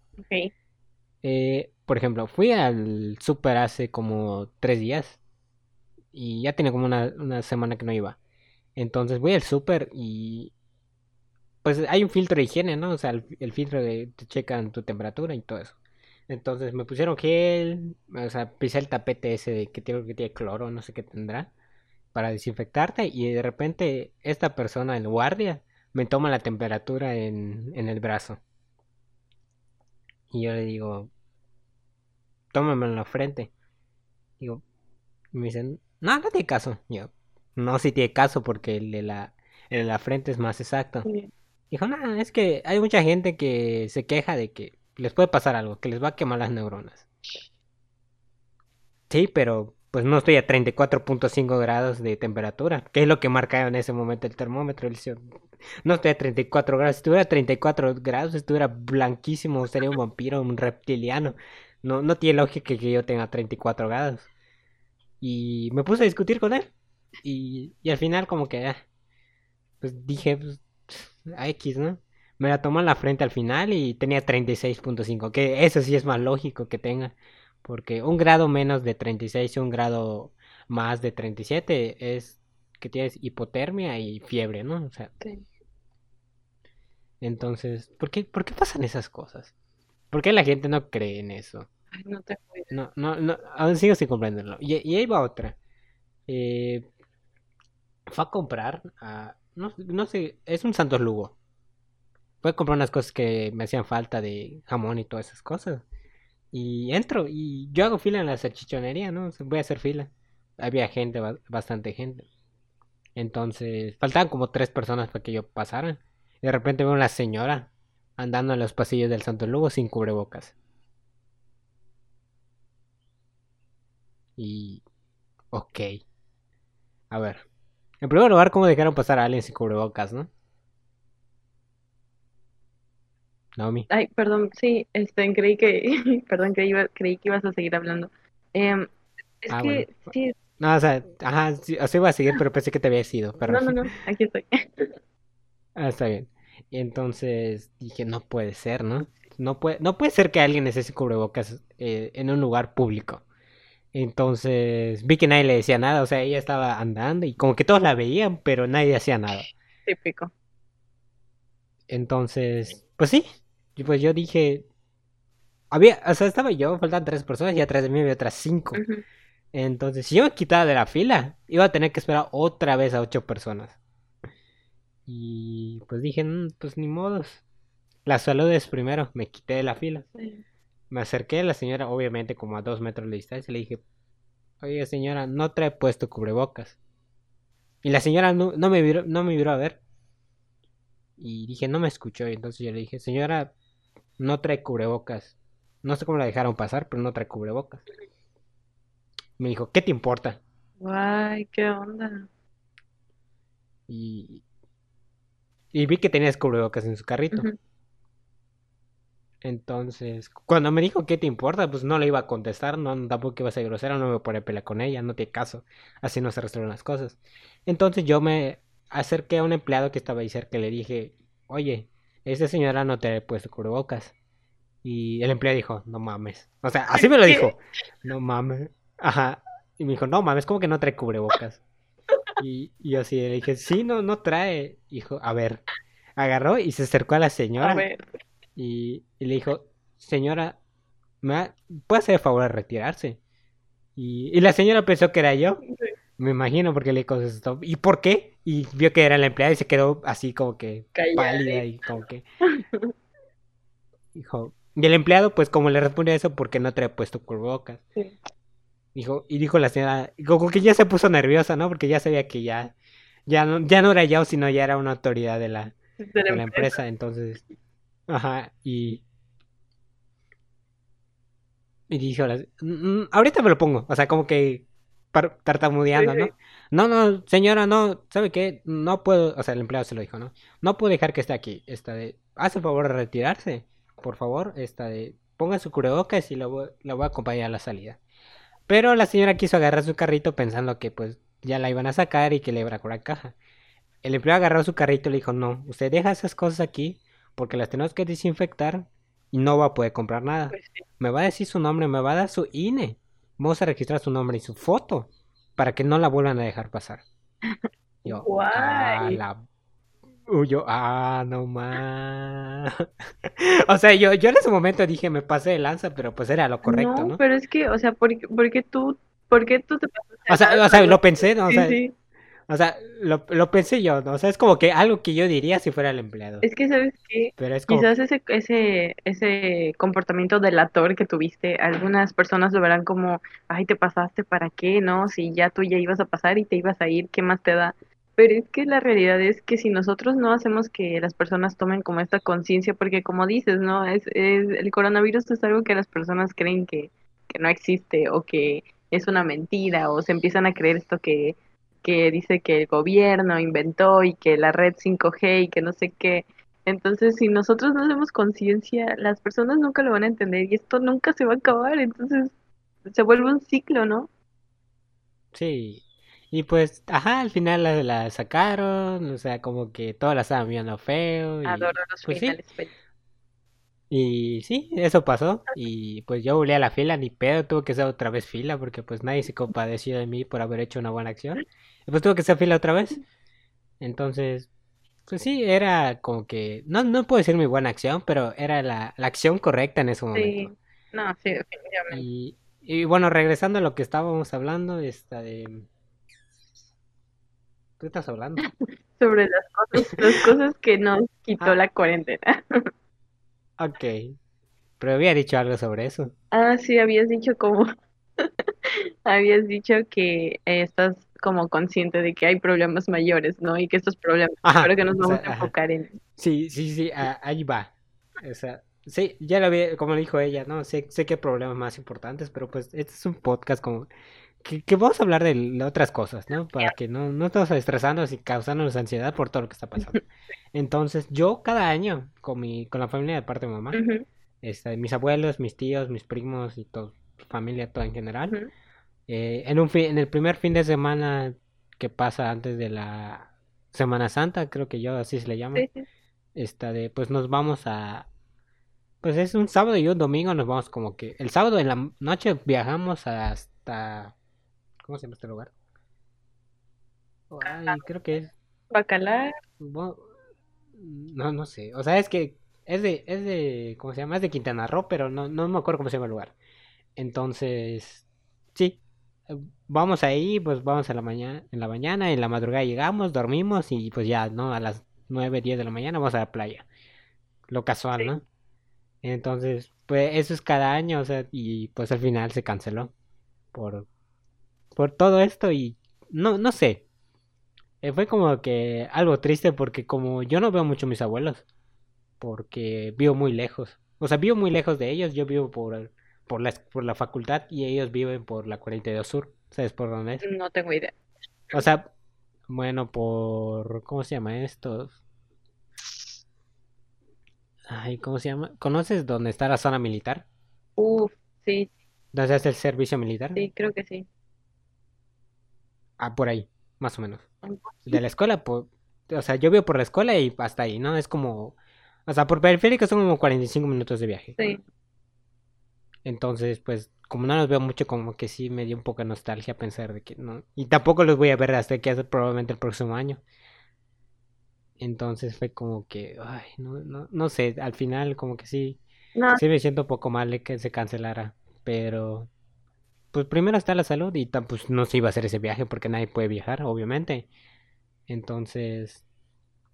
Eh, por ejemplo, fui al super hace como tres días y ya tiene como una, semana que no iba. Entonces voy al super y pues hay un filtro de higiene, ¿no? O sea, el, filtro de te checan tu temperatura y todo eso. Entonces me pusieron gel, o sea, pisé el tapete ese de que tiene, que tiene cloro, no sé qué tendrá, para desinfectarte y de repente esta persona, el guardia, me toma la temperatura en, en el brazo. Y yo le digo, tómame en la frente. Digo, y me dicen, no, no tiene caso. Yo, no, sí tiene caso porque el de la, el de la frente es más exacto. Dijo, no, es que hay mucha gente que se queja de que les puede pasar algo, que les va a quemar las neuronas. Sí, pero pues no estoy a 34.5 grados de temperatura, que es lo que marcaba en ese momento el termómetro. No estoy a 34 grados, si estuviera a 34 grados estuviera blanquísimo, sería un vampiro, un reptiliano. No, no tiene lógica que yo tenga 34 grados. Y me puse a discutir con él. Y, y al final como que, ah, pues dije, pues, a X, ¿no? Me la tomó en la frente al final y tenía 36.5, que eso sí es más lógico que tenga. Porque un grado menos de 36 y un grado más de 37 es que tienes hipotermia y fiebre, ¿no? O sea. Entonces, ¿por qué, ¿por qué pasan esas cosas? ¿Por qué la gente no cree en eso? no te No, no, no, aún sigo sin comprenderlo. Y, y ahí va otra. Eh, fue a comprar, a, no, no sé, es un Santos Lugo. Fue a comprar unas cosas que me hacían falta de jamón y todas esas cosas. Y entro y yo hago fila en la salchichonería, ¿no? Voy a hacer fila. Había gente, bastante gente. Entonces, faltaban como tres personas para que yo pasara. De repente veo una señora andando en los pasillos del Santo Lugo sin cubrebocas. Y... Ok. A ver. En primer lugar, ¿cómo dejaron pasar a alguien sin cubrebocas, no? Naomi. Ay, perdón, sí, este, creí que, [LAUGHS] perdón, creí, creí que ibas a seguir hablando. Em, es ah, que, sí. No, o sea, ajá, sí, o sea, iba a seguir, pero pensé que te había ido. Pero... No, no, [LAUGHS] no, aquí estoy. ah, está bien. Y entonces dije, no puede ser, ¿no? No puede, no puede ser que alguien necesite cubrebocas eh, en un lugar público. Entonces vi que nadie le decía nada, o sea, ella estaba andando y como que todos la veían, pero nadie hacía nada. Típico. Entonces, pues sí, y pues yo dije, había, o sea, estaba yo, faltan tres personas y atrás de mí había otras cinco. Entonces, si yo me quitaba de la fila, iba a tener que esperar otra vez a ocho personas. Y pues dije, mm, pues ni modos. La salud es primero, me quité de la fila. Me acerqué a la señora, obviamente como a dos metros de distancia, y le dije, oye señora, no trae puesto cubrebocas. Y la señora no, no me viró, no me viró a ver. Y dije, no me escuchó. Y entonces yo le dije, señora, no trae cubrebocas. No sé cómo la dejaron pasar, pero no trae cubrebocas. Me dijo, ¿qué te importa? Ay, qué onda. Y, y vi que tenías cubrebocas en su carrito. Entonces, cuando me dijo, ¿qué te importa? Pues no le iba a contestar, no, tampoco iba a ser grosero, no me voy a poner pelea con ella, no tiene caso. Así no se resuelven las cosas. Entonces yo me acerqué a un empleado que estaba ahí cerca y le dije, oye, esa señora no te ha puesto cubrebocas. Y el empleado dijo, no mames. O sea, así me lo dijo. [LAUGHS] No mames. Ajá. Y me dijo, no mames, ¿cómo que no trae cubrebocas? Y, y yo así le dije, sí, no, no trae. Dijo, a ver. Agarró y se acercó a la señora. A ver. Y, le dijo, señora, ¿me ¿puede hacer el favor de retirarse? Y, y, la señora pensó que era yo. Me imagino porque le contestó, ¿y por qué? Y vio que era la empleada y se quedó así como que pálida y como que... Dijo, y el empleado pues como le respondió eso porque no ha puesto cubrebocas. Sí. Dijo, y dijo la señora, como que ya se puso nerviosa, ¿no? Porque ya sabía que ya, ya no, ya no era yo, sino ya era una autoridad de la, de la, empresa. entonces, ajá, y... Y dijo, mm, mm, ahorita me lo pongo, o sea, como que tartamudeando, ¿no? No, no, señora, no, ¿sabe qué? No puedo, o sea, el empleado se lo dijo, ¿no? No puedo dejar que esté aquí. Esta de, hace el favor de retirarse, por favor, esta de, ponga su cubrebocas y la voy, voy a acompañar a la salida. Pero la señora quiso agarrar su carrito pensando que pues ya la iban a sacar y que le iban a cobrar caja. El empleado agarró su carrito y le dijo, no, usted deja esas cosas aquí porque las tenemos que desinfectar y no va a poder comprar nada. Pues me va a decir su nombre, me va a dar su INE vamos a registrar su nombre y su foto para que no la vuelvan a dejar pasar. [LAUGHS] Yo, ah, la... yo, ah, no más. [LAUGHS] o sea, yo, yo en ese momento dije, me pasé de lanza, pero pues era lo correcto, ¿no? ¿no? pero es que, o sea, ¿por, qué tú, por qué tú te pasaste O sea, o sea, lo pensé, ¿no? O sea, sí. O sea, lo, lo pensé yo, ¿no? O sea, es como que algo que yo diría si fuera el empleado. Es que, ¿sabes qué? Pero es como... Quizás ese, ese, ese comportamiento delator que tuviste, algunas personas lo verán como, ay, te pasaste, ¿para qué? ¿No? Si ya tú ya ibas a pasar y te ibas a ir, ¿qué más te da? Pero es que la realidad es que si nosotros no hacemos que las personas tomen como esta conciencia, porque como dices, ¿no? Es, es, el coronavirus es algo que las personas creen que, que no existe o que es una mentira o se empiezan a creer esto que, que dice que el gobierno inventó y que la red 5G y que no sé qué. Entonces, si nosotros no hacemos conciencia, las personas nunca lo van a entender y esto nunca se va a acabar. Entonces, se vuelve un ciclo, ¿no? Sí. Y pues, ajá, al final la, la sacaron, o sea, como que todas la estaban viendo feo y Adoro los pues sí. finales felices. Y sí, eso pasó. Y pues yo volví a la fila, ni pedo, tuve que hacer otra vez fila porque pues nadie se compadeció de mí por haber hecho una buena acción. Y pues tuve que hacer fila otra vez. Entonces, pues sí, era como que, no, no puedo decir mi buena acción, pero era la, la acción correcta en ese Sí, momento. no, sí, definitivamente. Y, y bueno, regresando a lo que estábamos hablando, esta de... ¿Qué estás hablando? [LAUGHS] Sobre las cosas, las cosas que nos quitó Ah, la cuarentena. ok. Pero había dicho algo sobre eso. Ah, sí, habías dicho como, [LAUGHS] habías dicho que eh, estás como consciente de que hay problemas mayores, ¿no? Y que estos problemas, Ajá, creo que nos o sea, vamos a ajá. enfocar en... Sí, sí, sí, a- ahí va. O sea, sí, ya lo vi, como dijo ella, ¿no? Sé, sé que hay problemas más importantes, pero pues este es un podcast como que, que vamos a hablar de, otras cosas, ¿no? Para que no, no estemos estresándonos y causándonos ansiedad por todo lo que está pasando. [LAUGHS] Entonces, yo cada año con mi, con la familia de parte de mi mamá, Ujú, este, mis abuelos, mis tíos, mis primos y todo, familia toda en general, ujú. Eh, en un fin, en el primer fin de semana que pasa antes de la Semana Santa, creo que yo así se le llama Sí, sí. esta de pues nos vamos a pues es un sábado y un domingo nos vamos como que el sábado en la noche viajamos hasta ¿cómo se llama este lugar? Ay, creo que es Bacalar, no no sé, o sea, es que es de es de ¿cómo se llama? Es de Quintana Roo, pero no no me acuerdo cómo se llama el lugar. Entonces, sí, vamos ahí, pues vamos a la mañana, en la mañana, en la madrugada llegamos, dormimos y pues ya, ¿no? A las 9 10 de la mañana vamos a la playa. Lo casual, sí. ¿no? Entonces, pues eso es cada año, o sea, y pues al final se canceló por, por todo esto y no, no sé, eh, fue como que algo triste porque como yo no veo mucho a mis abuelos, porque vivo muy lejos, o sea, vivo muy lejos de ellos, yo vivo por, por la, por la facultad y ellos viven por la 42 Sur, ¿sabes por dónde es? No tengo idea. O sea, bueno, por, ¿cómo se llama esto? Ay, ¿cómo se llama? ¿Conoces dónde está la zona militar? Uf, sí, ¿Dónde hace el servicio militar? sí, creo que sí. Ah, por ahí, más o menos. De la escuela, pues, o sea, yo vivo por la escuela y hasta ahí, ¿no? Es como, o sea, por periférico son como 45 minutos de viaje. Sí, Entonces, pues, como no los veo mucho, como que sí me dio un poco de nostalgia pensar de que no. Y tampoco los voy a ver hasta que hace probablemente el próximo año. Entonces fue como que, ay, no, no, no sé, al final como que sí, no, sí me siento un poco mal de que se cancelara. Pero, pues primero está la salud y pues no se iba a hacer ese viaje porque nadie puede viajar, obviamente. Entonces,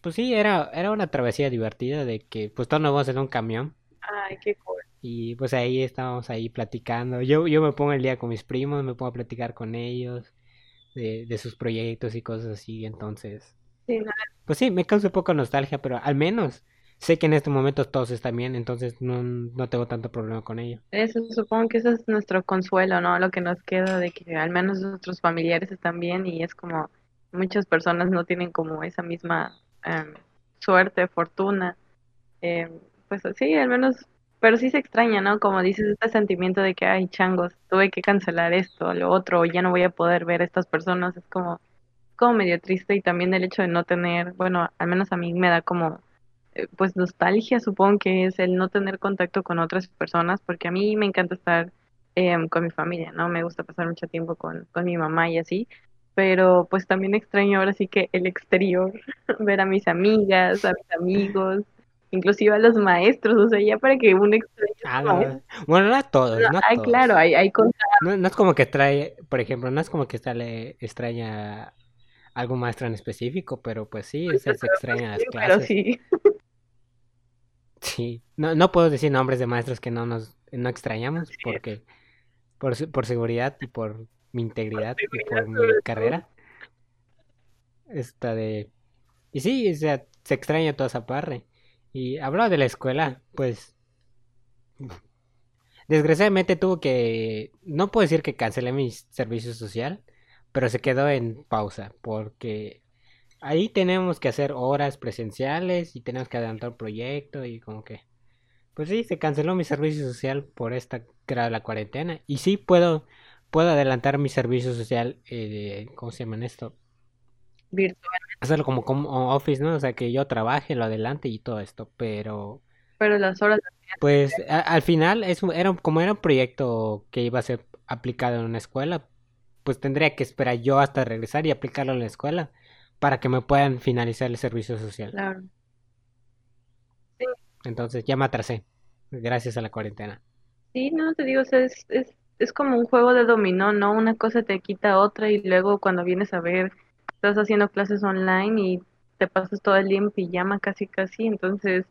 pues sí, era, era una travesía divertida de que pues todos nos vamos en un camión ay, qué cool. Y pues ahí estábamos ahí platicando. Yo, yo me pongo el día con mis primos, me pongo a platicar con ellos de, de sus proyectos y cosas así. Entonces, Sí, no, pues sí, me causa un poco nostalgia, pero al menos sé que en este momento todos están bien, entonces no, no tengo tanto problema con ello. eso supongo que eso es nuestro consuelo, ¿no? Lo que nos queda de que al menos nuestros familiares están bien y es como muchas personas no tienen como esa misma em, suerte, fortuna. em, pues sí, al menos, pero sí se extraña, ¿no? Como dices, este sentimiento de que, ay, changos, tuve que cancelar esto, lo otro, ya no voy a poder ver a estas personas, es como, como medio triste y también el hecho de no tener, bueno, al menos a mí me da como eh, pues nostalgia, supongo que es el no tener contacto con otras personas, porque a mí me encanta estar em, con mi familia, ¿no? Me gusta pasar mucho tiempo con, con mi mamá y así, pero pues también extraño ahora sí que el exterior, [LAUGHS] ver a mis amigas, a mis amigos, inclusive a los maestros, o sea, ya para que uno extrañe a Ah, no, bueno, no a todos, No, no a ay, claro, hay, hay cosas, No, no es como que trae, por ejemplo, no es como que está le extraña a algún maestro en específico, pero pues sí, se, se extrañan las pero clases. sí, Sí, no, no puedo decir nombres de maestros que no nos no extrañamos porque por, por seguridad y por mi integridad y por mi carrera. Esta de... Y sí, o sea, se extraña toda esa parte. Y hablaba de la escuela, pues... Desgraciadamente tuvo que... No puedo decir que cancelé mi servicio social, pero se quedó en pausa, porque ahí tenemos que hacer horas presenciales y tenemos que adelantar el proyecto y como que... Pues sí, se canceló mi servicio social por esta era la cuarentena. Y sí puedo, puedo adelantar mi servicio social, eh, ¿cómo se llama esto? Virtual. Hacerlo como, como office, ¿no? O sea, que yo trabaje, lo adelante y todo esto, pero... Pero las horas... Pues a- al final, es, un- era, como era un proyecto que iba a ser aplicado en una escuela, pues tendría que esperar yo hasta regresar y aplicarlo en la escuela para que me puedan finalizar el servicio social. Claro. Entonces ya me atrasé, gracias a la cuarentena. Sí, no, te digo, o sea, es, es, es como un juego de dominó, ¿no? Una cosa te quita otra y luego cuando vienes a ver, estás haciendo clases online y te pasas todo el día en pijama casi casi, entonces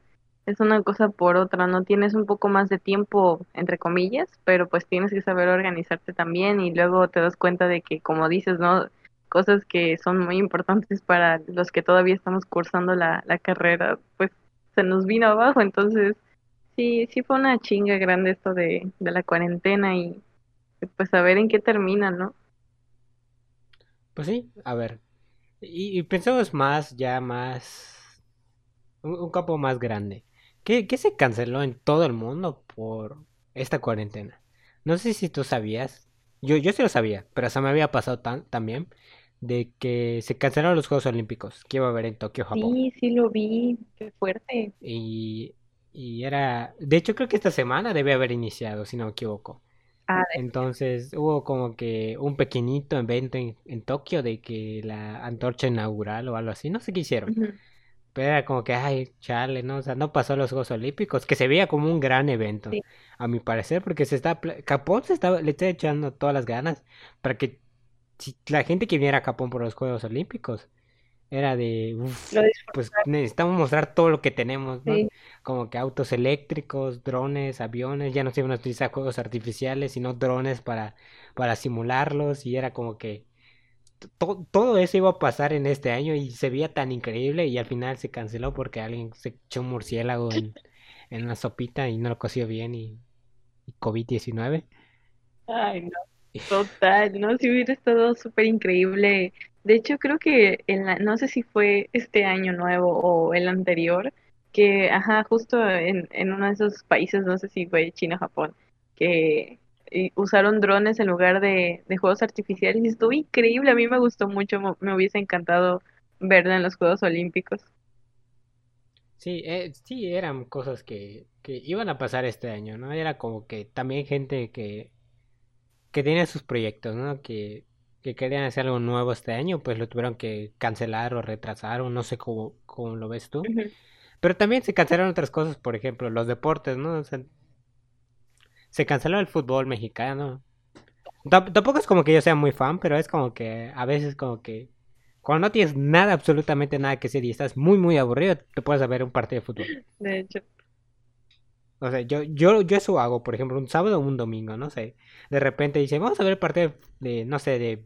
es una cosa por otra, ¿no? Tienes un poco más de tiempo, entre comillas, pero pues tienes que saber organizarte también y luego te das cuenta de que, como dices, ¿no? Cosas que son muy importantes para los que todavía estamos cursando la, la carrera, pues se nos vino abajo, entonces... Sí, sí fue una chinga grande esto de, de la cuarentena y pues a ver en qué termina, ¿no? Pues sí, a ver. Y, y pensemos más, ya más, un, un campo más grande. ¿Qué, qué se canceló en todo el mundo por esta cuarentena? No sé si tú sabías, yo, yo sí lo sabía, pero se me había pasado tan, también, de que se cancelaron los Juegos Olímpicos que iba a haber en Tokio, Japón. Sí, sí lo vi, qué fuerte. Y, y era, de hecho creo que esta semana debe haber iniciado, si no me equivoco. Ah, Entonces hubo como que un pequeñito evento en, en Tokio de que la antorcha inaugural o algo así, no sé qué hicieron, pero era como que, ay, chale, ¿no? O sea, no pasó los Juegos Olímpicos, que se veía como un gran evento, sí, a mi parecer, porque se está, Japón se estaba, le está echando todas las ganas para que si la gente que viniera a Japón por los Juegos Olímpicos era de, uff, lo pues necesitamos mostrar todo lo que tenemos, ¿no? Como que autos eléctricos, drones, aviones, ya no se iban a utilizar juegos artificiales, sino drones para, para simularlos y era como que to- todo eso iba a pasar en este año y se veía tan increíble y al final se canceló porque alguien se echó un murciélago en, en una sopita y no lo coció bien y, y COVID-19. Ay, no, total, ¿no? Si hubiera estado súper increíble. De hecho, creo que en la, no sé si fue este año nuevo o el anterior, que, ajá, justo en, en uno de esos países, no sé si fue China o Japón, que eh, usaron drones en lugar de, juegos artificiales y estuvo increíble. A mí me gustó mucho, me hubiese encantado verlo en los Juegos Olímpicos. Sí, eh, sí, eran cosas que, que iban a pasar este año, ¿no? Era como que también gente que, que tenía sus proyectos, ¿no? Que, que querían hacer algo nuevo este año, pues lo tuvieron que cancelar o retrasar, o no sé cómo, cómo lo ves tú. Pero también se cancelaron otras cosas, por ejemplo, los deportes, ¿no? O sea, se canceló el fútbol mexicano. Tamp- Tampoco es como que yo sea muy fan, pero es como que a veces como que cuando no tienes nada, absolutamente nada que hacer y estás muy, muy aburrido, te puedes ver un partido de fútbol. De hecho, O sea, yo, yo, yo eso hago, por ejemplo, un sábado o un domingo, no sé. De repente dice, vamos a ver el partido de, no sé, de,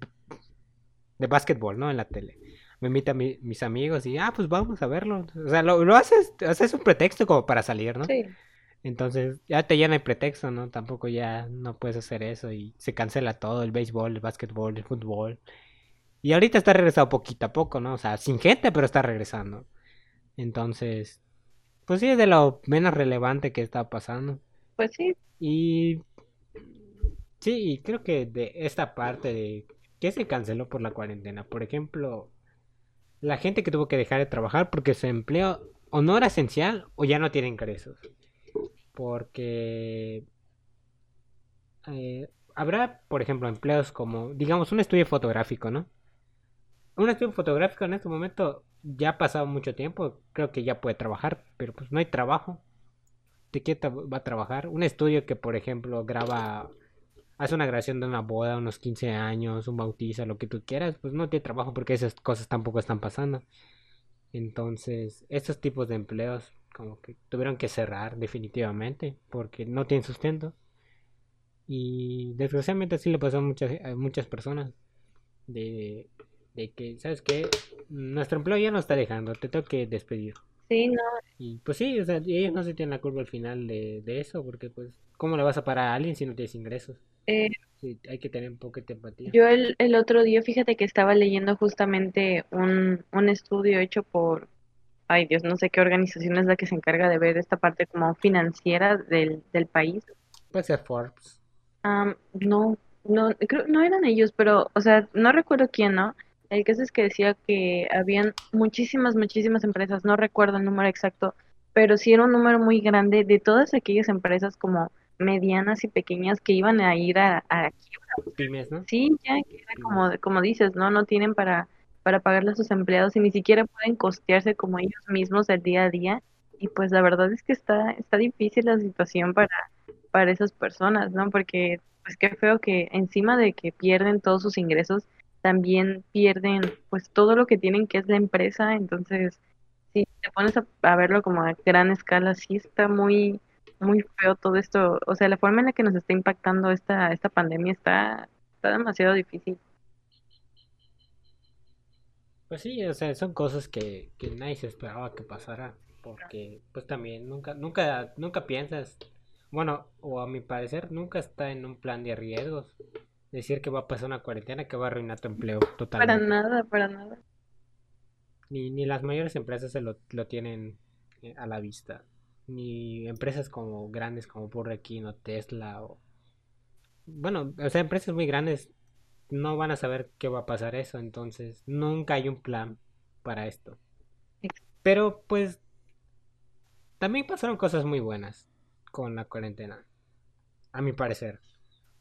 de básquetbol, ¿no? En la tele. Me invitan mi- mis amigos y, ah, pues vamos a verlo. O sea, lo, lo haces, haces un pretexto como para salir, ¿no? sí. Entonces, ya te llena el pretexto, ¿no? Tampoco ya no puedes hacer eso y se cancela todo, el béisbol, el básquetbol, el fútbol. Y ahorita está regresado poquito a poco, ¿no? O sea, sin gente, pero está regresando. Entonces, pues sí, es de lo menos relevante que está pasando. Pues sí, Y sí, creo que de esta parte de que se canceló por la cuarentena, por ejemplo, la gente que tuvo que dejar de trabajar porque su empleo o no era esencial o ya no tiene ingresos. Porque eh, habrá, por ejemplo, empleos como, digamos, un estudio fotográfico, ¿no? Un estudio fotográfico en este momento ya ha pasado mucho tiempo, creo que ya puede trabajar, pero pues no hay trabajo. ¿De qué va a trabajar? Un estudio que, por ejemplo, graba, hace una grabación de una boda, unos 15 años, un bautizo, lo que tú quieras, pues no tiene trabajo porque esas cosas tampoco están pasando. Entonces, estos tipos de empleos como que tuvieron que cerrar definitivamente porque no tienen sustento. Y desgraciadamente así le pasó a muchas, a muchas personas. De, de que, ¿sabes qué? Nuestro empleo ya no está dejando, te tengo que despedir. Sí, no. Y pues sí, o sea, ellos no se tienen la culpa al final de, de eso, porque pues, ¿cómo le vas a parar a alguien si no tienes ingresos? Eh, Sí, hay que tener un poco de empatía. yo el, el otro día, fíjate que estaba leyendo justamente un, un estudio hecho por, ay Dios, no sé qué organización es la que se encarga de ver esta parte como financiera del, del país. Puede ser Forbes. Am, no, no, creo, no eran ellos, pero, o sea, no recuerdo quién, ¿no? El caso es que decía que habían muchísimas, muchísimas empresas, no recuerdo el número exacto, pero sí era un número muy grande de todas aquellas empresas como medianas y pequeñas que iban a ir a, a Pymes, ¿no? sí, ya que era como, como dices, ¿no? No tienen para, para pagarle a sus empleados y ni siquiera pueden costearse como ellos mismos el día a día. Y pues la verdad es que está, está difícil la situación para, para esas personas, ¿no? Porque pues qué feo que encima de que pierden todos sus ingresos, también pierden pues todo lo que tienen que es la empresa. Entonces, si te pones a, verlo como a gran escala, sí está muy, muy feo todo esto. O sea, la forma en la que nos está impactando esta, esta pandemia está, está demasiado difícil. Pues sí, o sea, son cosas que, que nadie se esperaba que pasara, porque pues también nunca, nunca, nunca piensas, bueno, o a mi parecer, nunca está en un plan de riesgos. Decir que va a pasar una cuarentena que va a arruinar tu empleo Para totalmente. nada, para nada. Ni, ni las mayores empresas se lo, lo tienen eh, a la vista. Ni empresas como grandes como Burger King o Tesla o... Bueno, o sea, empresas muy grandes no van a saber qué va a pasar eso, entonces nunca hay un plan para esto. Pero pues también pasaron cosas muy buenas con la cuarentena, a mi parecer.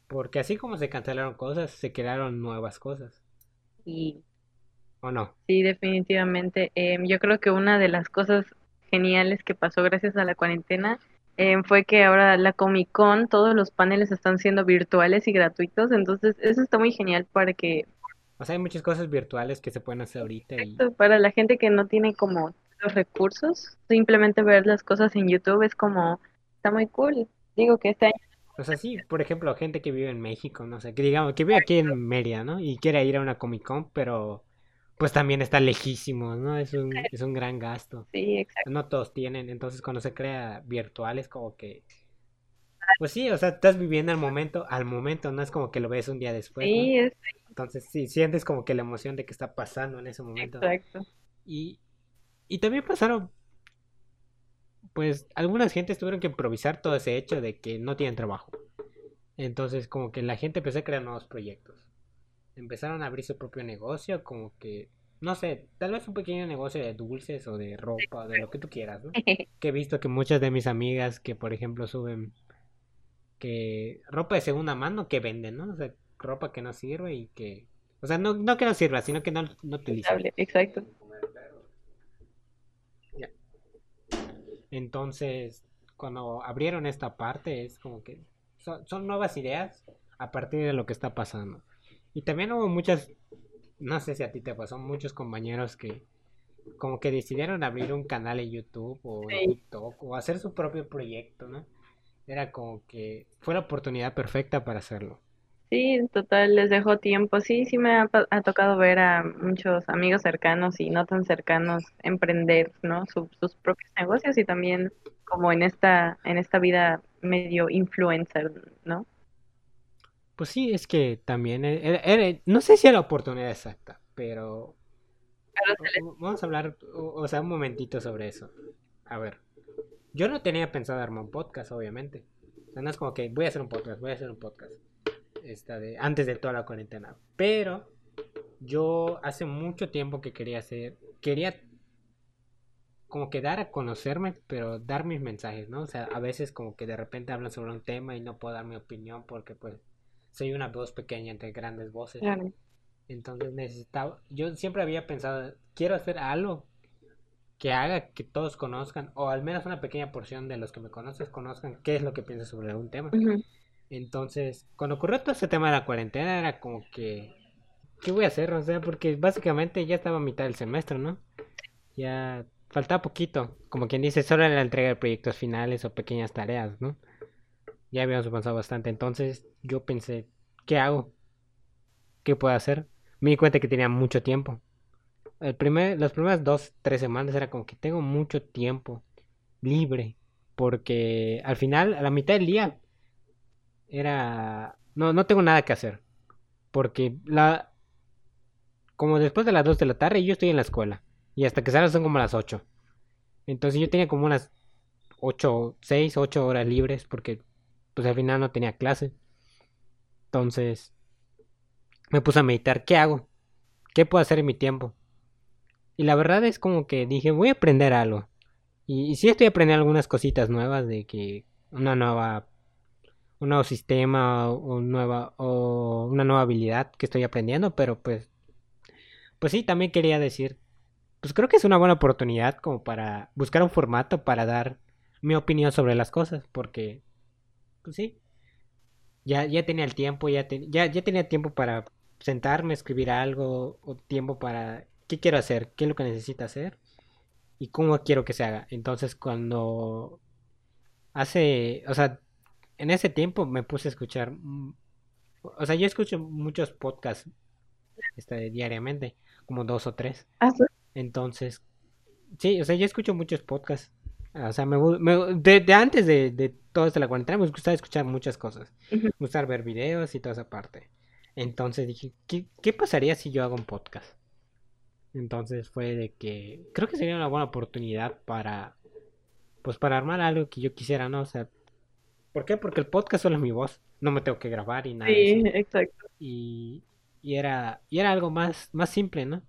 Porque así como se cancelaron cosas, se crearon nuevas cosas. Y ¿O no? sí, definitivamente. em, yo creo que una de las cosas geniales que pasó gracias a la cuarentena em, fue que ahora la Comic Con, todos los paneles están siendo virtuales y gratuitos. Entonces, eso está muy genial para que, O sea, hay muchas cosas virtuales que se pueden hacer ahorita y... para la gente que no tiene como los recursos, simplemente ver las cosas en YouTube es como, está muy cool. Digo que este año, O sea, sí, por ejemplo, gente que vive en México, no sé, que digamos, que vive aquí en Mérida, ¿no? Y quiere ir a una Comic Con, pero pues también está lejísimo, ¿no? Es un, es un gran gasto. sí, exacto. No todos tienen, entonces cuando se crea virtual es como que, pues sí, o sea, estás viviendo el momento al momento, no es como que lo ves un día después, ¿no? Sí, es Entonces sí, sientes como que la emoción de que está pasando en ese momento. exacto. Y, y también pasaron, pues algunas gentes tuvieron que improvisar todo ese hecho de que no tienen trabajo. Entonces como que la gente empezó a crear nuevos proyectos. Empezaron a abrir su propio negocio, como que, no sé, tal vez un pequeño negocio de dulces o de ropa, de lo que tú quieras, ¿no? [LAUGHS] Que he visto que muchas de mis amigas que, por ejemplo, suben que ropa de segunda mano que venden, ¿no? O sea, ropa que no sirve y que... O sea, no, no que no sirva, sino que no, no utilizan. Exacto. Entonces, cuando abrieron esta parte, es como que son, son nuevas ideas a partir de lo que está pasando. Y también hubo muchas, no sé si a ti te pasó, muchos compañeros que como que decidieron abrir un canal en YouTube o en. TikTok o hacer su propio proyecto, ¿no? Era como que fue la oportunidad perfecta para hacerlo. Sí, en total, les dejo tiempo. Sí, sí me ha, pa- ha tocado ver a muchos amigos cercanos y no tan cercanos emprender, ¿no? Su- sus propios negocios y también como en esta, en esta vida medio influencer, ¿no? Pues sí, es que también e- era- era- no sé si era la oportunidad exacta, pero Pero se les- v- vamos a hablar, o o sea, un momentito sobre eso. A ver, yo no tenía pensado armar un podcast, obviamente. O sea, no es como que voy a hacer un podcast, voy a hacer un podcast. Esta de, antes de toda la cuarentena. Pero yo hace mucho tiempo que quería hacer, quería como que dar a conocerme, pero dar mis mensajes, ¿no? O sea, a veces como que de repente hablan sobre un tema y no puedo dar mi opinión porque pues soy una voz pequeña entre grandes voces. Claro. Entonces necesitaba, yo siempre había pensado, quiero hacer algo que haga que todos conozcan, o al menos una pequeña porción de los que me conocen conozcan qué es lo que pienso sobre algún tema. Entonces, cuando ocurrió todo ese tema de la cuarentena, era como que, ¿qué voy a hacer? O sea, porque básicamente ya estaba a mitad del semestre, ¿no? Ya faltaba poquito, como quien dice, solo era la entrega de proyectos finales o pequeñas tareas, ¿no? Ya habíamos avanzado bastante, entonces yo pensé, ¿qué hago? ¿Qué puedo hacer? me di cuenta que tenía mucho tiempo. El primer, las primeras dos, tres semanas era como que tengo mucho tiempo libre. Porque al final, a la mitad del día, era... No, no tengo nada que hacer. Porque la... Como después de las 2 de la tarde yo estoy en la escuela. Y hasta que salga son como las 8. Entonces yo tenía como unas 8, 6, 8 horas libres porque pues al final no tenía clase. Entonces me puse a meditar, ¿qué hago? ¿Qué puedo hacer en mi tiempo? Y la verdad es como que dije, voy a aprender algo. Y, y sí estoy aprendiendo algunas cositas nuevas de que una nueva un nuevo sistema o, nueva, o una nueva habilidad que estoy aprendiendo, pero pues, pues sí, también quería decir, pues creo que es una buena oportunidad como para buscar un formato para dar mi opinión sobre las cosas, porque, pues sí, ya, ya tenía el tiempo, ya, ya, tenía tiempo para sentarme, escribir algo, o tiempo para qué quiero hacer, qué es lo que necesito hacer y cómo quiero que se haga. Entonces cuando hace, o sea, en ese tiempo me puse a escuchar, o sea, yo escucho muchos podcasts este, diariamente, como dos o tres. ¿Ah, Entonces, sí, o sea, yo escucho muchos podcasts. O sea, me, me de, antes de, de todo esto de la cuarentena me gustaba escuchar muchas cosas. Me gustaba ver videos y toda esa parte. Entonces dije, ¿qué, ¿qué pasaría si yo hago un podcast? Entonces fue de que creo que sería una buena oportunidad para, pues para armar algo que yo quisiera, ¿no? O sea, ¿Por qué? Porque el podcast solo es mi voz. No me tengo que grabar y nada. Sí, exacto. Y, y, era, y era algo más, más simple, ¿no?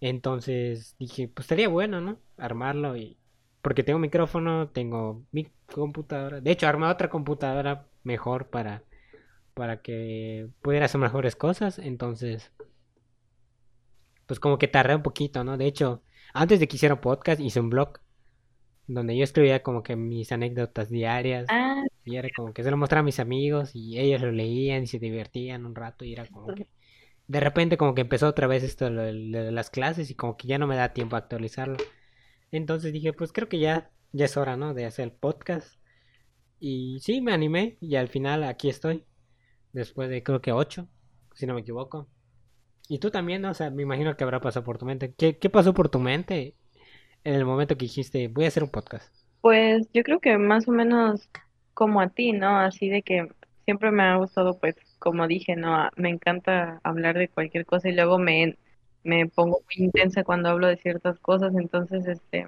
Entonces dije, pues estaría bueno, ¿no? Armarlo y... Porque tengo micrófono, tengo mi computadora. De hecho, armé otra computadora mejor para, para que pudiera hacer mejores cosas. Entonces, pues como que tardé un poquito, ¿no? De hecho, antes de que hiciera podcast, hice un blog donde yo escribía como que mis anécdotas diarias. Ah, y era como que se lo mostraba a mis amigos y ellos lo leían y se divertían un rato y era como que... De repente como que empezó otra vez esto de las clases y como que ya no me da tiempo a actualizarlo. Entonces dije, pues creo que ya, ya es hora, ¿no? De hacer el podcast. Y sí, me animé y al final aquí estoy. Después de creo que ocho, si no me equivoco. Y tú también, ¿no? O sea, me imagino que habrá pasado por tu mente. ¿Qué, qué pasó por tu mente en el momento que dijiste, voy a hacer un podcast? Pues yo creo que más o menos como a ti, ¿no? Así de que siempre me ha gustado, pues, como dije, ¿no? Me encanta hablar de cualquier cosa y luego me, me pongo muy intensa cuando hablo de ciertas cosas, entonces, este,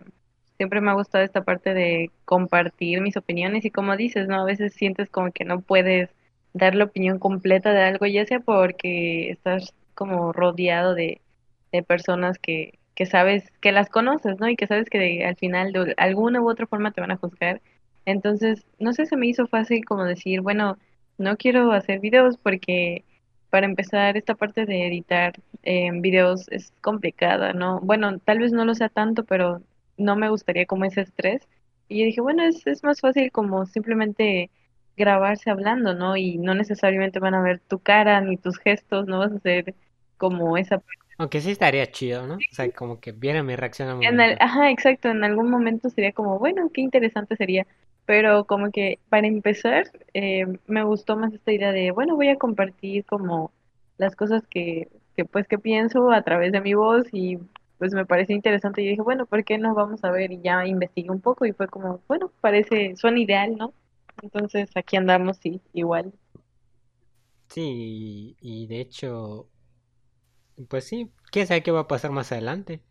siempre me ha gustado esta parte de compartir mis opiniones y como dices, ¿no? A veces sientes como que no puedes dar la opinión completa de algo, ya sea porque estás como rodeado de, de personas que, que sabes, que las conoces, ¿no? Y que sabes que al final de alguna u otra forma te van a juzgar. Entonces, no sé, se me hizo fácil como decir, bueno, no quiero hacer videos porque para empezar esta parte de editar eh, videos es complicada, ¿no? Bueno, tal vez no lo sea tanto, pero no me gustaría como ese estrés. Y yo dije, bueno, es, es más fácil como simplemente grabarse hablando, ¿no? Y no necesariamente van a ver tu cara ni tus gestos, no vas a hacer como esa parte aunque sí estaría chido, ¿no? O sea, como que viera mi reacción al En momento. ajá, exacto, en algún momento sería como, bueno, qué interesante sería, pero como que para empezar, eh, me gustó más esta idea de, bueno, voy a compartir como las cosas que, que pues que pienso a través de mi voz y pues me parece interesante y dije, bueno, ¿por qué no vamos a ver? Y ya investigué un poco y fue como, bueno, parece, suena ideal, ¿no? Entonces aquí andamos, sí, igual. Sí, y de hecho, pues sí, quién sabe qué va a pasar más adelante.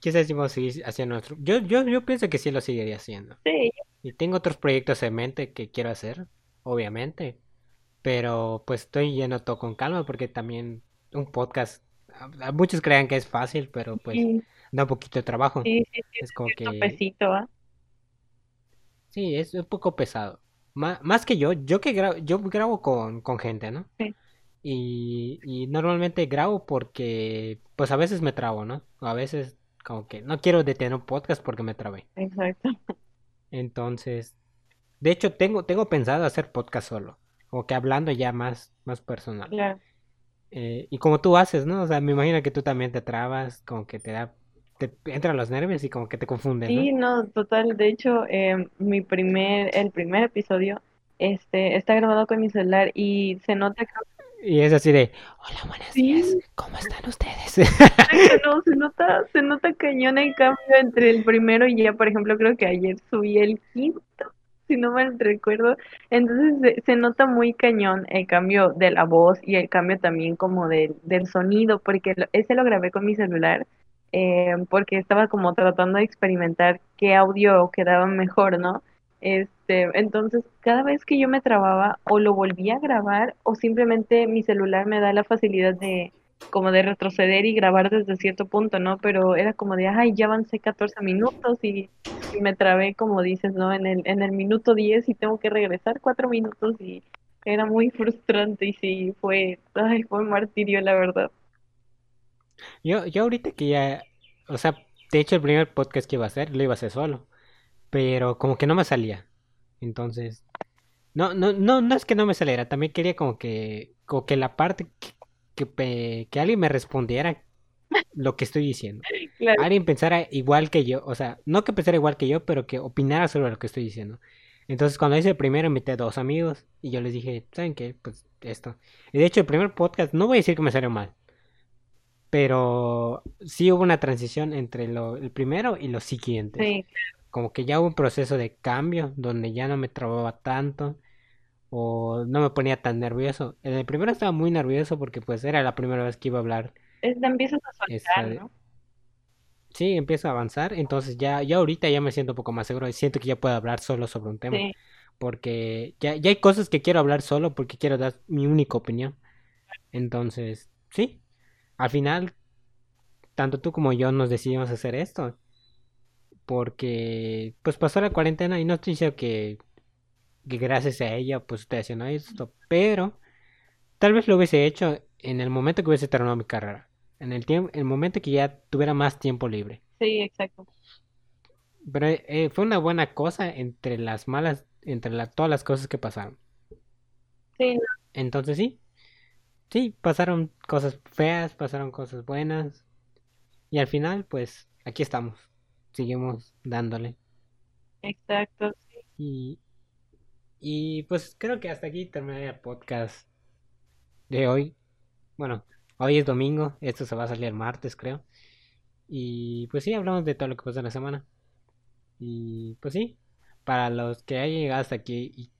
Si vamos a seguir haciendo nuestro. Yo, yo, yo pienso que sí lo seguiría haciendo. Sí. Y tengo otros proyectos en mente que quiero hacer, obviamente. Pero pues estoy yendo todo con calma porque también un podcast, muchos crean que es fácil, pero pues da un poquito de trabajo. Sí, es como que... Pesito, ¿ah? Sí, es un poco pesado. Más, más que yo, yo que grabo, yo grabo con, con gente, ¿no? Sí. Y, y normalmente grabo porque, pues a veces me trabo, ¿no? A veces como que no quiero detener un podcast porque me trabé. Exacto. Entonces, de hecho tengo, tengo pensado hacer podcast solo, como que hablando ya más, más personal. Claro. Eh, y como tú haces, ¿no? O sea, me imagino que tú también te trabas, como que te da, te entran los nervios y como que te confunden, Sí, ¿no? no, total. De hecho, eh, mi primer, el primer episodio, este, está grabado con mi celular y se nota que Y es así de, hola, buenos Sí. días, ¿cómo están ustedes? [LAUGHS] No, se nota, se nota cañón el cambio entre el primero y ya, por ejemplo, creo que ayer subí el quinto, si no mal recuerdo. Entonces se, se nota muy cañón el cambio de la voz y el cambio también como del, del sonido, porque lo- ese lo grabé con mi celular, eh, porque estaba como tratando de experimentar qué audio quedaba mejor, ¿no? Este, entonces, cada vez que yo me trababa, o lo volvía a grabar, o simplemente mi celular me da la facilidad de como de retroceder y grabar desde cierto punto, ¿no? Pero era como de, ay, ya avancé 14 minutos y, me trabé, como dices, ¿no? En el, en el minuto 10 y tengo que regresar cuatro minutos y era muy frustrante y sí, fue, ay, fue un martirio, la verdad. Yo, yo ahorita que ya, o sea, de hecho el primer podcast que iba a hacer, lo iba a hacer solo, pero como que no me salía. Entonces, no, no, no, no es que no me saliera, también quería como que, como que la parte que, que alguien me respondiera lo que estoy diciendo. [LAUGHS] Claro, Alguien pensara igual que yo, o sea, no que pensara igual que yo, pero que opinara sobre lo que estoy diciendo. Entonces, cuando hice el primero, invité a dos amigos y yo les dije, ¿saben qué? Pues esto. Y de hecho, el primer podcast, no voy a decir que me salió mal, pero sí hubo una transición entre lo, el primero y los siguientes. sí, Como que ya hubo un proceso de cambio donde ya no me trababa tanto o no me ponía tan nervioso. En el primero estaba muy nervioso porque pues era la primera vez que iba a hablar es, empiezas a soltar, de- ¿no? Sí, empiezo a avanzar, entonces ya, ya ahorita ya me siento un poco más seguro y siento que ya puedo hablar solo sobre un tema, Sí, porque ya, ya hay cosas que quiero hablar solo porque quiero dar mi única opinión. Entonces, sí, al final, tanto tú como yo nos decidimos hacer esto, porque pues pasó la cuarentena y no estoy diciendo que, que gracias a ella pues estoy haciendo esto, pero tal vez lo hubiese hecho en el momento que hubiese terminado mi carrera, en el tiempo, el momento que ya tuviera más tiempo libre. sí, exacto. Pero eh, fue una buena cosa entre las malas, entre la- todas las cosas que pasaron. Sí, Entonces sí, sí, pasaron cosas feas, pasaron cosas buenas. Y al final, pues, aquí estamos. Seguimos dándole. exacto. Y, y pues creo que hasta aquí terminaría el podcast de hoy. Bueno, hoy es domingo, esto se va a salir el martes, creo. Y pues sí, hablamos de todo lo que pasó en la semana. Y pues sí, para los que hayan llegado hasta aquí, y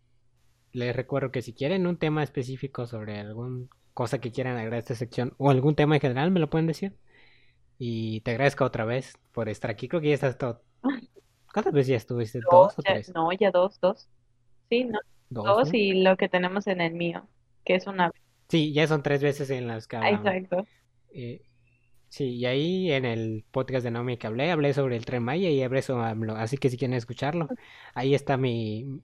les recuerdo que si quieren un tema específico sobre alguna cosa que quieran agregar a esta sección o algún tema en general, me lo pueden decir. Y te agradezco otra vez por estar aquí. Creo que ya estás todo. [LAUGHS] ¿Cuántas veces ya estuviste? Dos, ¿Dos o ya- tres? no, ya dos, dos. Sí, no, Dos, dos ¿no? y lo que tenemos en el mío, que es una... Sí, ya son tres veces en las que Ah, hablamos. Exacto. Eh, sí, y ahí en el podcast de Naomi que hablé, hablé sobre el Tren Maya y hablé sobre AMLO. Así que si quieren escucharlo, ahí está mi...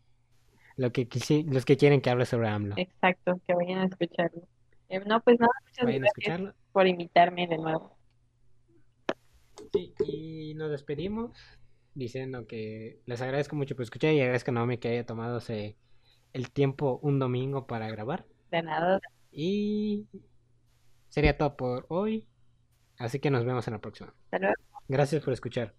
Lo que quisi- los que quieren que hable sobre AMLO. Exacto, que vayan a escucharlo. Eh, no, pues nada, muchas Vayan gracias por invitarme de nuevo. Sí, y nos despedimos diciendo que les agradezco mucho por escuchar y agradezco a Naomi que haya tomado el tiempo un domingo para grabar. De nada, Y sería todo por hoy. Así que nos vemos en la próxima. hasta luego. Gracias por escuchar.